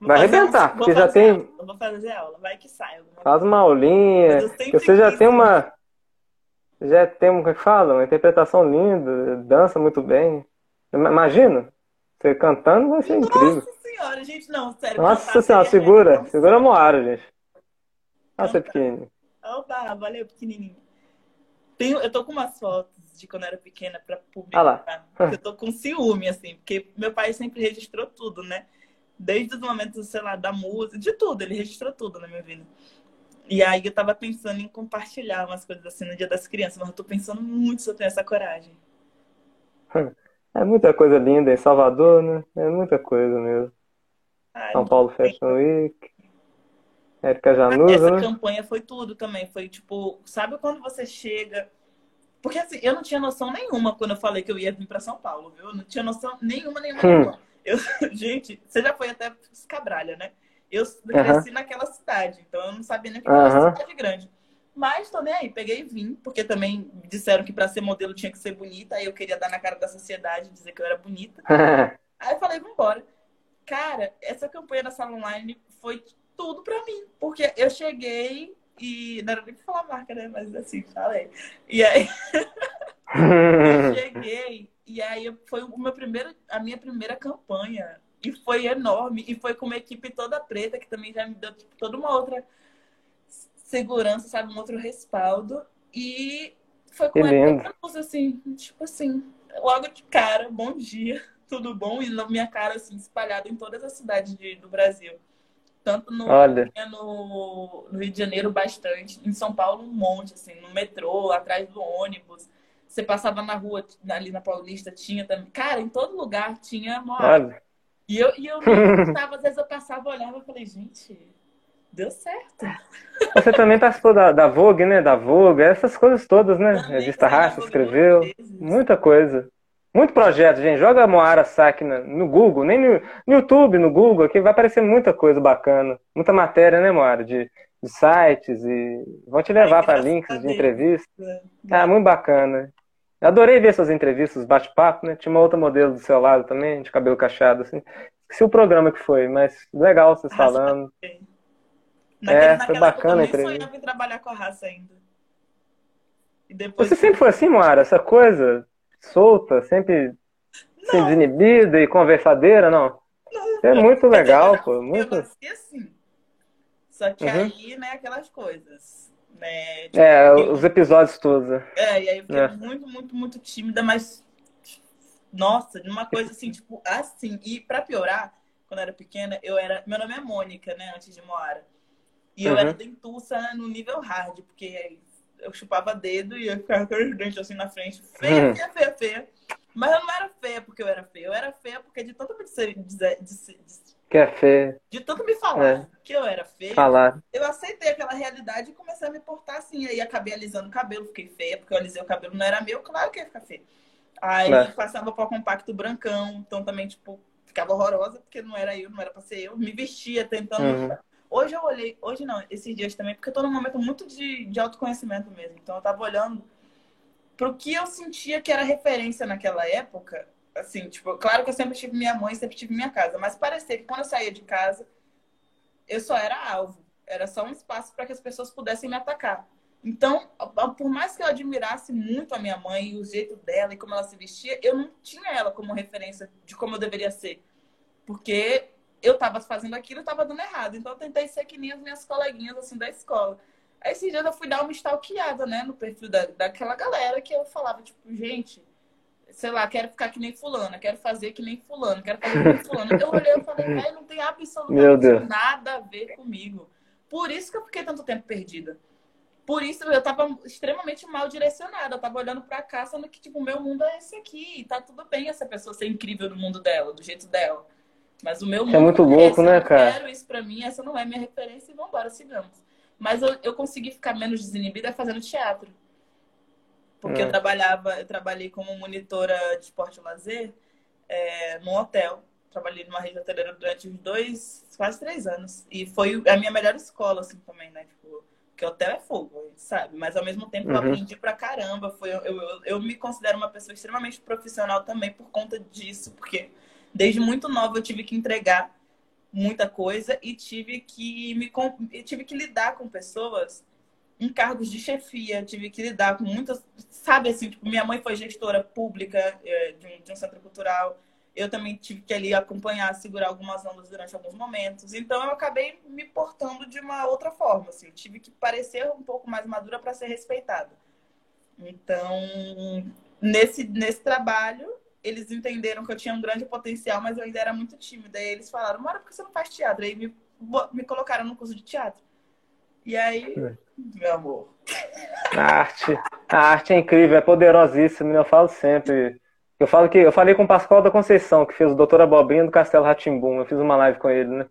Vou Vai arrebentar, porque já tem- aula, Vou fazer aula, vai que sai. faz uma aulinha, você já tem uma. Já tem, como é que fala? Uma interpretação linda, dança muito bem. Imagina, você cantando vai ser incrível. Nossa senhora, gente, não, sério. Nossa senhora, seria segura, minha segura a Moara, gente. Ah, você é pequenininho. Opa, valeu, pequenininho. Tenho, eu tô com umas fotos de quando eu era pequena pra Ah publicar. lá. Eu tô com ciúme, assim, porque meu pai sempre registrou tudo, né? Desde os momentos, sei lá, da música, de tudo, ele registrou tudo na minha vida. E aí eu tava pensando em compartilhar umas coisas assim no Dia das Crianças, mas eu tô pensando muito se eu tenho essa coragem. É muita coisa linda em Salvador, né? É muita coisa mesmo. Ai, São Paulo Fashion Week. Érica Januza, Essa né? campanha foi tudo também. Foi tipo, sabe quando você chega. Porque assim, eu não tinha noção nenhuma quando eu falei que eu ia vir para São Paulo, viu? Eu não tinha noção nenhuma, nenhuma, Hum. nenhuma. Eu, gente, você já foi até Escabralha, né? Eu cresci naquela cidade, então eu não sabia nem que era uma Aham. cidade grande. Mas tô nem aí, peguei e vim, porque também disseram que para ser modelo tinha que ser bonita, aí eu queria dar na cara da sociedade, dizer que eu era bonita. Aí eu falei, vambora. Cara, essa campanha da sala online foi tudo pra mim. Porque eu cheguei e. Não era nem pra falar marca, né? Mas assim, falei. E aí eu cheguei e aí foi o meu primeiro, a minha primeira campanha. E foi enorme. E foi com uma equipe toda preta, que também já me deu tipo, toda uma outra segurança, sabe? Um outro respaldo. E foi com luz, assim, tipo assim, logo de cara, bom dia, tudo bom? E na minha cara, assim, espalhado em todas as cidades de- do Brasil. Tanto no, no, no Rio de Janeiro, bastante. Em São Paulo, um monte, assim, no metrô, atrás do ônibus. Você passava na rua, ali na Paulista, tinha também. Cara, em todo lugar tinha Moab. Olha. E eu, e eu não tava, às vezes eu passava, olhava e falei, gente, deu certo. Você também participou da, da Vogue, né? Da Vogue, essas coisas todas, né? Também Revista Raça escreveu. Muita coisa. Muito projeto, gente. Joga Moara na- no Google, nem no, no YouTube, no Google, aqui vai aparecer muita coisa bacana. Muita matéria, né, Moara? De, de sites e vão te levar Ai, para links de Deus. entrevistas. Ah, muito bacana. Eu adorei ver suas entrevistas, bate-papo, né? Tinha uma outra modelo do seu lado também, de cabelo cacheado, assim. Esqueci o programa que foi, mas legal vocês falando. Naquele, É, foi bacana a época eu entrevista. sonhava em trabalhar com a raça ainda. Depois Você sempre foi assim, Moara? Essa coisa solta, sempre sem Não. desinibida e conversadeira, não? É muito legal, pô. Eu Muito... nasci assim. Só que Uhum. aí, né, aquelas coisas. Né? Tipo, É, os episódios todos. né? É, e aí eu fiquei É. muito, muito, muito tímida, mas. Nossa, de uma coisa assim, tipo, assim. E pra piorar, quando eu era pequena, eu era. Meu nome é Mônica, né? Antes de Moara. E eu Uhum. era dentuça no nível hard, porque eu chupava dedo e eu ficava com os dentes assim na frente. Feia, Uhum. feia, feia, feia. Mas eu não era feia porque eu era feia. Eu era feia porque de tanto me dizer, dizer- de, Que é feio de tanto me falar É. que eu era feia, falar. eu aceitei aquela realidade e comecei a me portar assim. Aí acabei alisando o cabelo, fiquei feia, porque eu alisei o cabelo, não era meu, claro que ia ficar feia. Aí É. passava pó compacto brancão, então também, tipo, ficava horrorosa, porque não era eu, não era pra ser eu. Me vestia tentando. Uhum. Hoje eu olhei, hoje não, esses dias também, porque eu tô num momento muito de, de autoconhecimento mesmo. Então eu tava olhando pro que eu sentia que era referência naquela época. Assim, tipo, claro que eu sempre tive minha mãe, sempre tive minha casa, mas parecia que quando eu saía de casa, eu só era alvo. Era só um espaço para que as pessoas pudessem me atacar. Então, por mais que eu admirasse muito a minha mãe e o jeito dela e como ela se vestia, eu não tinha ela como referência de como eu deveria ser. Porque eu tava fazendo aquilo e tava dando errado. Então eu tentei ser que nem as minhas coleguinhas assim da escola. Aí esses dias eu fui dar uma stalkeada, né, no perfil da, daquela galera que eu falava, tipo, gente, sei lá, quero ficar que nem fulana, quero fazer que nem fulano, quero fazer que nem fulano. Eu olhei e falei, velho, não tem absolutamente nada a ver comigo. Por isso que eu fiquei tanto tempo perdida. Por isso eu tava extremamente mal direcionada. Eu tava olhando pra cá, sendo que, tipo, o meu mundo é esse aqui. E tá tudo bem essa pessoa ser incrível no mundo dela, do jeito dela. Mas o meu mundo é muito louco, né, eu cara? quero isso pra mim, essa não é minha referência e vambora, sigamos. Mas eu, eu consegui ficar menos desinibida fazendo teatro. Porque Hum. eu trabalhava, eu trabalhei como monitora de esporte e lazer é, num hotel. Trabalhei numa rede hoteleira durante uns dois, quase três anos. E foi a minha melhor escola, assim, também, né? Tipo, porque hotel é fogo, a gente sabe? Mas ao mesmo tempo eu Uhum. aprendi pra caramba. Foi, eu, eu, eu me considero uma pessoa extremamente profissional também por conta disso, porque desde muito nova eu tive que entregar muita coisa e tive que me tive que lidar com pessoas em cargos de chefia, tive que lidar com muitas, sabe assim, tipo, minha mãe foi gestora pública é, de, um, de um centro cultural, eu também tive que ali acompanhar, segurar algumas ondas durante alguns momentos, então eu acabei me portando de uma outra forma, assim, eu tive que parecer um pouco mais madura para ser respeitada. Então, nesse, nesse trabalho, eles entenderam que eu tinha um grande potencial, mas eu ainda era muito tímida. Aí eles falaram, Mara, por que você não faz teatro? Aí me, me colocaram no curso de teatro. E aí, meu amor, A arte, a arte é incrível, é poderosíssima, né? eu falo sempre. Eu falo que eu falei com o Pascoal da Conceição, que fez o Doutor Abobrinha do Castelo Ratimbum. Eu fiz uma live com ele, né?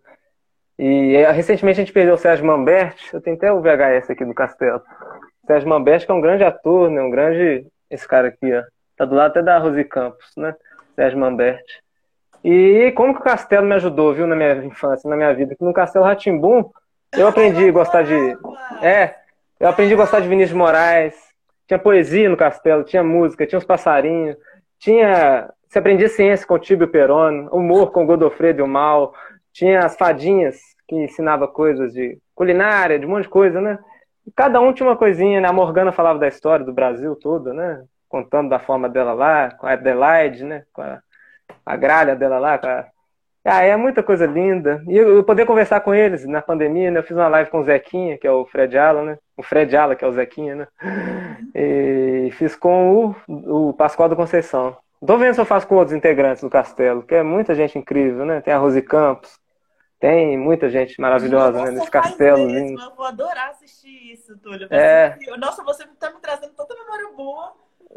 E é, recentemente a gente perdeu o Sérgio Mamberti, eu tenho até o VHS aqui do Castelo. O Sérgio Mamberti, que é um grande ator, né? Um grande. Esse cara aqui, ó. Tá do lado até da Rose Campos, né? Sérgio Mamberti. E como que o Castelo me ajudou, viu, na minha infância, na minha vida? Que no Castelo Ratimbum eu aprendi a gostar de. É, eu aprendi a gostar de Vinícius de Moraes. Tinha poesia no castelo, tinha música, tinha os passarinhos, tinha. Você aprendia ciência com o Tibio Peroni, humor com o Godofredo e o Mal, tinha as fadinhas que ensinava coisas de culinária, de um monte de coisa, né? E cada um tinha uma coisinha, né? A Morgana falava da história do Brasil todo, né? Contando da forma dela lá, com a Adelaide, né? Com a, a gralha dela lá, com a ah, é muita coisa linda. E eu, poder conversar com eles na pandemia, né? Eu fiz uma live com o Zequinha, que é o Fred Allen, né? O Fred Allen, que é o Zequinha, né? E fiz com o, o Pascoal da Conceição. Tô vendo se eu faço com outros integrantes do Castelo, que é muita gente incrível, né? Tem a Rose Campos, tem muita gente maravilhosa Nossa, né, nesse castelo. Mesmo. Eu vou adorar assistir isso, Túlio. É. Nossa, você tá me trazendo tanta memória boa.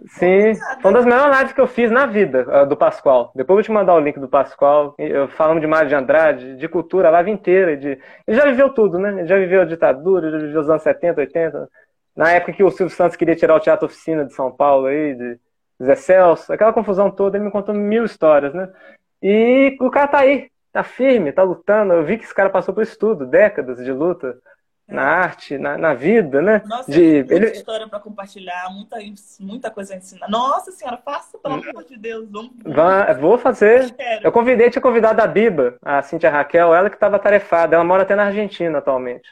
Sim, foi uma das melhores lives que eu fiz na vida, do Pascoal. Depois eu vou te mandar o link do Pascoal. Falamos de Mário de Andrade, de cultura, a live inteira. De... Ele já viveu tudo, né? Ele já viveu a ditadura, já viveu os anos 70, 80. Na época que o Silvio Santos queria tirar o Teatro Oficina de São Paulo aí, de Zé Celso, aquela confusão toda, ele me contou mil histórias, né? E o cara tá aí, tá firme, tá lutando. Eu vi que esse cara passou por isso tudo, décadas de luta na arte, na, na vida, né? Nossa, de, muita ele... história para compartilhar, muita, muita coisa a ensinar. Nossa senhora, faça, pelo hum. amor de Deus. Vamos... Vai, vou fazer. Eu convidei, tinha convidado a Biba, a Cintia Raquel, ela que estava tarefada. Ela mora até na Argentina atualmente.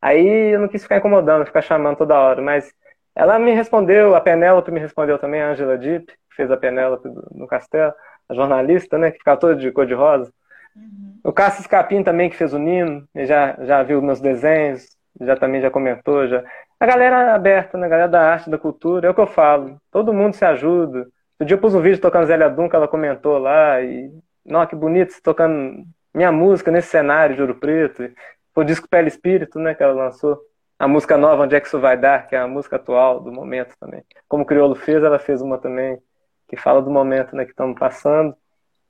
Aí eu não quis ficar incomodando, ficar chamando toda hora, mas ela me respondeu, a Penélope me respondeu também, a Angela Deep, que fez a Penélope no Castelo, a jornalista, né, que ficava toda de cor de rosa. Uhum. O Cássio Capim também, que fez o Nino, já, já viu meus desenhos, já também já comentou. Já. A galera é aberta, né? A galera da arte, da cultura, é o que eu falo. Todo mundo se ajuda. Um dia eu pus um vídeo tocando Zélia Duncan, ela comentou lá, e. Nossa, que bonito, tocando minha música nesse cenário de Ouro Preto. Foi o disco Pele Espírito, né, que ela lançou. A música nova, Onde é que isso vai dar, que é a música atual do momento também. Como o Criolo fez, ela fez uma também que fala do momento né, que estamos passando.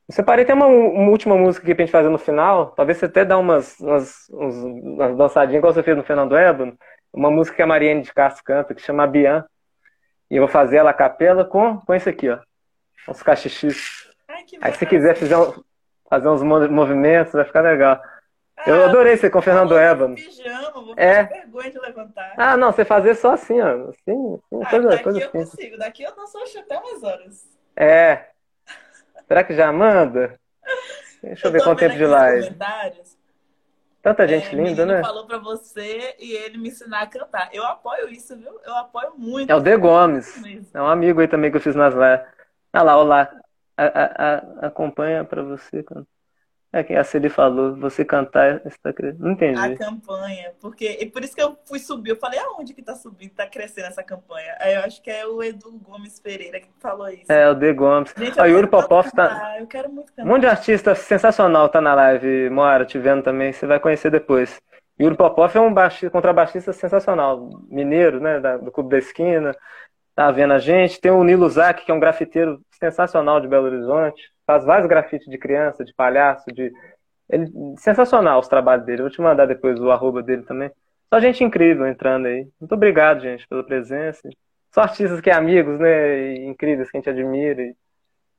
Eu separei até uma, uma, última música aqui pra gente fazer no final. Talvez você até dá umas, umas, umas dançadinhas, igual você fez no Fernando Ébano. Uma música que a Mariane de Castro canta, que chama Bian. E eu vou fazer ela a capela com, com isso aqui, ó. Uns cachixis. Aí se quiser fazer, fazer uns movimentos, vai ficar legal. Ah, eu adorei você com o Fernando Ébano. Pijama, vou é. vergonha de levantar. Ah, não, você fazer só assim, ó. Assim, assim ah, coisa, daqui coisa eu assim. consigo. Daqui eu danço até umas horas. É, Será que já manda? Deixa eu, eu ver quanto tempo de live. Tanta é, gente é, linda, né? falou pra você e ele me ensinar a cantar. Eu apoio isso, viu? Eu apoio muito. É o De Gomes. É um amigo aí também que eu fiz nas lives. Ah lá, olá. A, a, a, acompanha pra você cantar. É que a Celi falou, você cantar, está crescendo. Não entendi. A campanha, porque e por isso que eu fui subir. Eu falei, aonde que tá subindo, tá crescendo essa campanha? Aí eu acho que é o Edu Gomes Pereira que falou isso. É, o D Gomes. Gente, o Yuri Popov tá. Eu quero muito cantar. Um monte de artista sensacional tá na live, Moara, te vendo também, você vai conhecer depois. Yuri Popov é um baixista, contrabaixista sensacional, mineiro, né, do Clube da Esquina, tá vendo a gente. Tem o Nilo Zac, que é um grafiteiro sensacional de Belo Horizonte faz vários grafites de criança, de palhaço, de. Ele, sensacional os trabalhos dele. vou te mandar depois o arroba dele também. Só gente incrível entrando aí. Muito obrigado, gente, pela presença. Só artistas que é amigos, né? E incríveis que a gente admira. E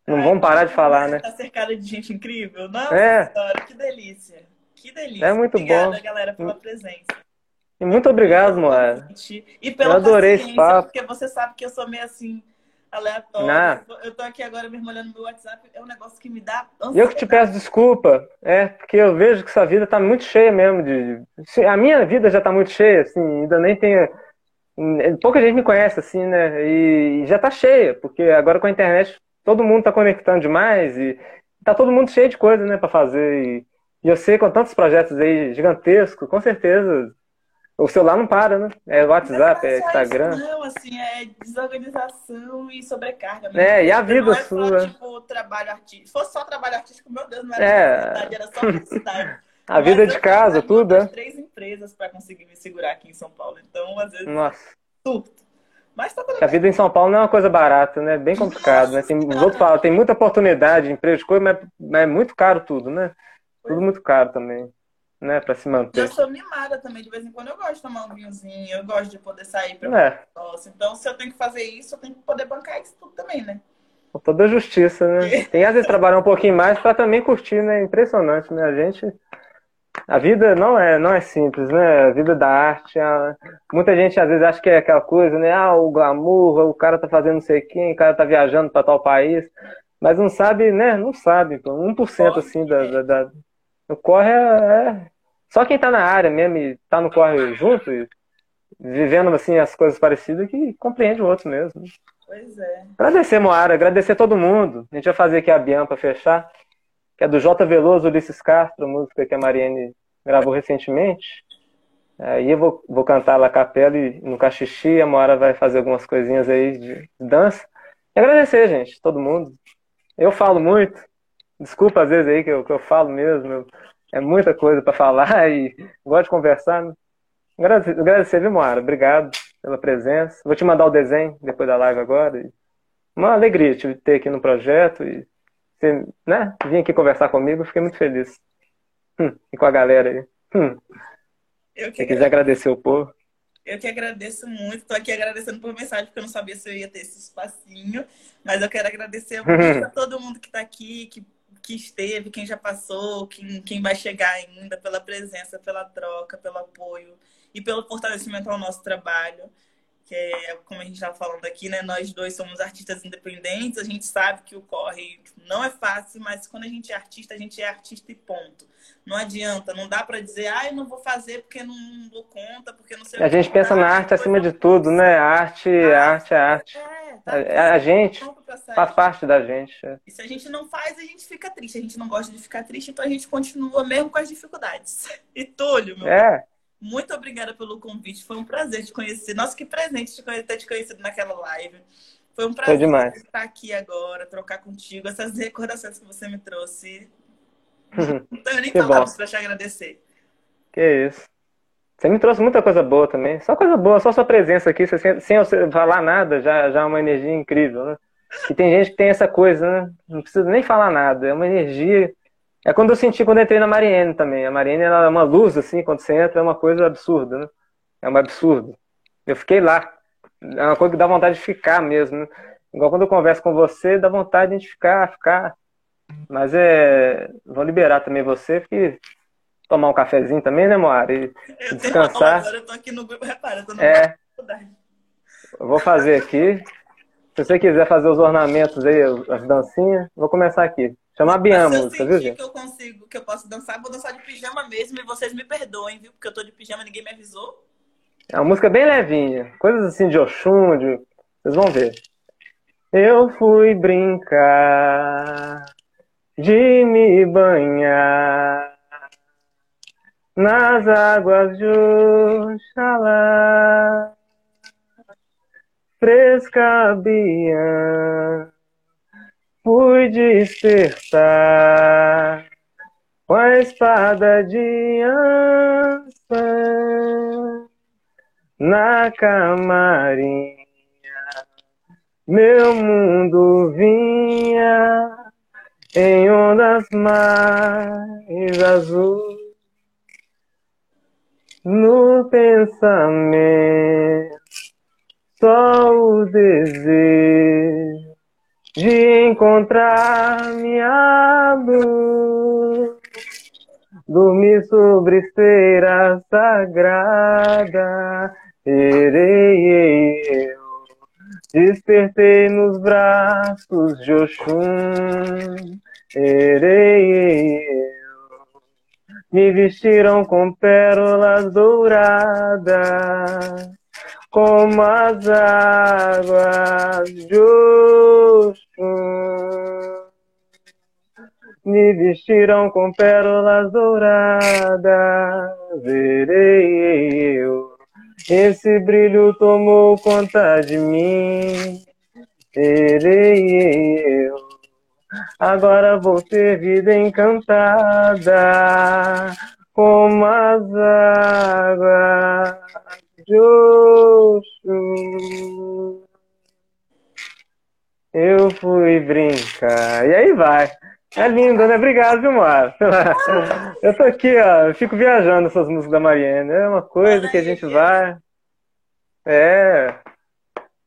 não Ai, vamos parar de falar, né? Tá cercado de gente incrível. Nossa é. história, que delícia. Que delícia. É muito Obrigada, bom. galera, pela presença. E muito obrigado, Moara. E pela eu adorei esse papo. Porque você sabe que eu sou meio assim aleatório. Eu tô aqui agora mesmo olhando meu WhatsApp, é um negócio que me dá ansiedade. Eu que te peço desculpa, é, porque eu vejo que sua vida tá muito cheia mesmo de... A minha vida já tá muito cheia, assim, ainda nem tenho... Pouca gente me conhece, assim, né, e já tá cheia, porque agora com a internet todo mundo tá conectando demais e tá todo mundo cheio de coisa, né, pra fazer e... E eu sei com tantos projetos aí gigantescos, com certeza o celular não para, né? É WhatsApp, é, é Instagram. não, assim, é desorganização e sobrecarga. Mesmo. É, e a vida não é sua. Só, tipo, trabalho artístico. Se fosse só trabalho artístico, meu Deus, não era é. era só felicidade. a Mas vida de casa, tudo, é. três empresas para conseguir me segurar aqui em São Paulo. Então, às vezes, Nossa. surto. Mas tá A vida em São Paulo não é uma coisa barata, né? Bem complicado, né? Tem, os outros falam, tem muita oportunidade, emprego de coisa, mas, mas é muito caro tudo, né? Tudo muito caro também. Né, para se manter. Eu sou mimada também, de vez em quando eu gosto de tomar um vinhozinho, eu gosto de poder sair para É. Então, se eu tenho que fazer isso, eu tenho que poder bancar isso tudo também, né? com toda a justiça, né? Tem às vezes trabalhar um pouquinho mais para também curtir, né? Impressionante, né? A gente, a vida não é, não é simples, né? A vida da arte, a- muita gente às vezes acha que é aquela coisa, né? Ah, o glamour, o cara tá fazendo não sei quem, o cara tá viajando para tal país, mas não sabe, né? Não sabe, pô. 1% assim da, da, da... O corre é, é- só quem tá na área mesmo e tá no corre junto, e vivendo assim as coisas parecidas que compreende o outro mesmo. Pois é. Agradecer, Moara, agradecer todo mundo. A gente vai fazer aqui a Bian para fechar, que é do J. Veloso, Ulisses Castro, música que a Mariane gravou recentemente. Aí eu vou, vou cantar lá a capela e no cachixi, a Moara vai fazer algumas coisinhas aí de dança. E agradecer, gente, todo mundo. Eu falo muito, desculpa às vezes aí que eu, que eu falo mesmo, eu- é muita coisa para falar e gosto de conversar. né? Agradecer, viu, Moara? Obrigado pela presença. Vou te mandar o desenho depois da live agora. E Uma alegria te ter aqui no projeto e você, né, vir aqui conversar comigo. Fiquei muito feliz. Hum, e com a galera aí. Hum, Eu se quiser agradecer o povo. eu que agradeço muito. Tô aqui agradecendo por mensagem, porque eu não sabia se eu ia ter esse espacinho. Mas eu quero agradecer muito a todo mundo que tá aqui, que, que esteve, quem já passou, quem, quem vai chegar ainda, pela presença, pela troca, pelo apoio e pelo fortalecimento ao nosso trabalho. Que é, como a gente estava falando aqui, né? Nós dois somos artistas independentes, a gente sabe que o corre não é fácil, mas quando a gente é artista, a gente é artista e ponto. Não adianta, não dá para dizer, ah, eu não vou fazer porque não dou conta, porque não sei o A gente pensa na arte acima de tudo, né? A arte, a arte é arte. É, A, tá, a gente pronto pra sair. faz parte da gente. é. E se a gente não faz, a gente fica triste. A gente não gosta de ficar triste, então a gente continua mesmo com as dificuldades. E Túlio, meu É, muito obrigada pelo convite. Foi um prazer te conhecer. Nossa, que presente te conhecer, ter te conhecido naquela live. Foi um prazer demais. estar aqui agora, trocar contigo, essas recordações que você me trouxe. Não tenho nem palavras para te agradecer. que isso. Você me trouxe muita coisa boa também. Só coisa boa, só sua presença aqui, você- sem eu falar nada, já, já é uma energia incrível, né? E tem gente que tem essa coisa, né? Não precisa nem falar nada, é uma energia. É quando eu senti quando eu entrei na Mariene também. A Mariene ela é uma luz, assim, quando você entra, é uma coisa absurda, né? É um absurdo. Eu fiquei lá. É uma coisa que dá vontade de ficar mesmo, né? Igual quando eu converso com você, dá vontade de ficar, ficar. Mas é. Vou liberar também você, porque tomar um cafezinho também, né, Moara? E Eu tenho Descansar. agora, eu tô aqui no grupo, repara, eu tô no é, eu vou fazer aqui. Se você quiser fazer os ornamentos aí, as dancinhas, vou começar aqui. Chama a Bian a Se eu viu, sentir que eu consigo, que eu posso dançar, vou dançar de pijama mesmo e vocês me perdoem, viu? Porque eu tô de pijama, ninguém me avisou. É uma música bem levinha. Coisas assim de Oxum, de... vocês vão ver. Eu fui brincar de me banhar nas águas de Oxalá. Fresca Bian, fui despertar com a espada de Ansan na camarinha. Meu mundo vinha em ondas mais azul. No pensamento, só o desejo de encontrar minha luz. Dormir sobre esteira sagrada, irei eu. Despertei nos braços de Oxum, irei eu. Me vestiram com pérolas douradas, como as águas de Oxum. Me vestiram com pérolas douradas, verei eu. Esse brilho tomou conta de mim, verei eu. Agora vou ter vida encantada, como as águas Oxum. Eu fui brincar. E aí vai. É lindo, né? Obrigado, viu, Moara? Eu tô aqui, ó, fico viajando essas músicas da Mariana. É uma coisa que a gente vai. É.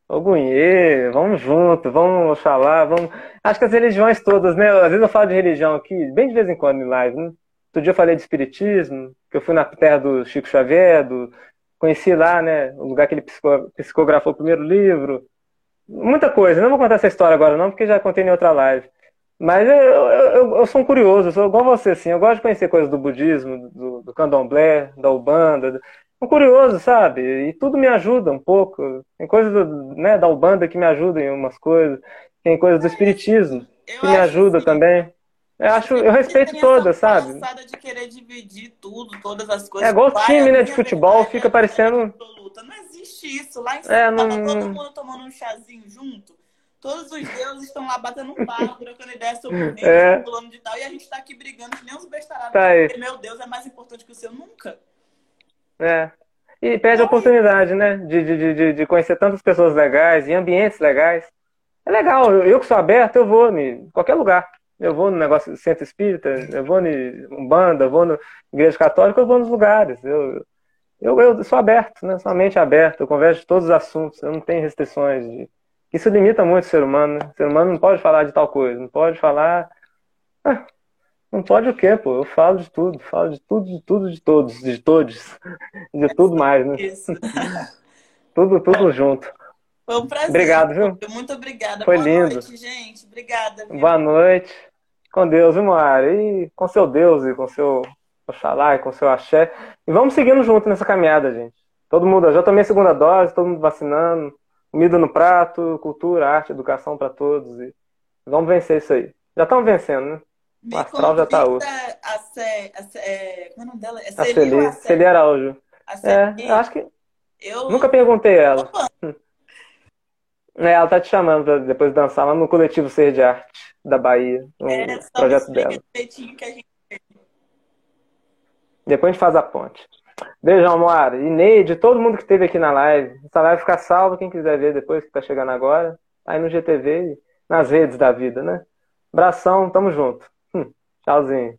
Ogunhê, vamos junto, vamos Oxalá, vamos. Acho que as religiões todas, né? Às vezes eu falo de religião aqui, bem de vez em quando em live, né? Outro dia eu falei de espiritismo, que eu fui na terra do Chico Xavier, do... conheci lá, né? O lugar que ele psicografou o primeiro livro. Muita coisa. Não vou contar essa história agora, não, porque já contei em outra live. Mas eu, eu, eu, sou um curioso, eu sou igual você, assim. Eu gosto de conhecer coisas do budismo, do, do candomblé, da Ubanda. Um curioso, sabe? E tudo me ajuda um pouco. Tem coisas né, da Ubanda que me ajudam em umas coisas. Tem coisas do Espiritismo que me ajudam assim, também. Eu acho, eu respeito todas, sabe? de querer dividir tudo, todas as coisas. É igual o time, né, de futebol, fica parecendo. Não existe isso. Lá em cima, é, não... todo mundo tomando um chazinho junto. Todos os deuses estão lá batendo um papo, trocando ideia sobre o é. plano de tal, e a gente tá aqui brigando que nem uns bestarados. Tá porque meu Deus é mais importante que o seu nunca. É. E perde a oportunidade, né? De, de, de, de conhecer tantas pessoas legais e ambientes legais. É legal, eu, eu que sou aberto, eu vou em qualquer lugar. Eu vou no negócio centro espírita, eu vou em Umbanda, eu vou na igreja católica, eu vou nos lugares. Eu, eu, eu sou aberto, né? Sou mente aberta, eu converso de todos os assuntos, eu não tenho restrições de isso limita muito o ser humano, né? O ser humano não pode falar de tal coisa, não pode falar. Ah, não pode o quê, pô? Eu falo de tudo, falo de tudo, de tudo, de todos, de todos, de tudo mais, né? Isso. tudo, tudo junto. Foi um prazer. Obrigado, viu? Muito obrigada. Foi Boa lindo. noite, gente. Obrigada. Viu? Boa noite. Com Deus, viu, Moara? E com seu Deus e com seu Oxalá e com seu axé. E vamos seguindo junto nessa caminhada, gente. Todo mundo, já tomei a segunda dose, todo mundo vacinando comida no prato, cultura, arte, educação para todos. E vamos vencer isso aí. Já estamos vencendo, né? O astral já está outro. A Cé, a Cé, como é o nome dela? É a Celi, Celi Araújo. A Celi, é, eu acho que. Eu... Nunca perguntei ela. É, ela tá te chamando para depois dançar lá no coletivo Ser de Arte da Bahia, no é, projeto dela. Gente... Depois a gente faz a ponte. Beijão, Moara. E Neide, todo mundo que esteve aqui na live. Essa live fica salva, quem quiser ver depois que tá chegando agora. Aí no GTV e nas redes da vida, né? Abração, tamo junto. Hum, tchauzinho.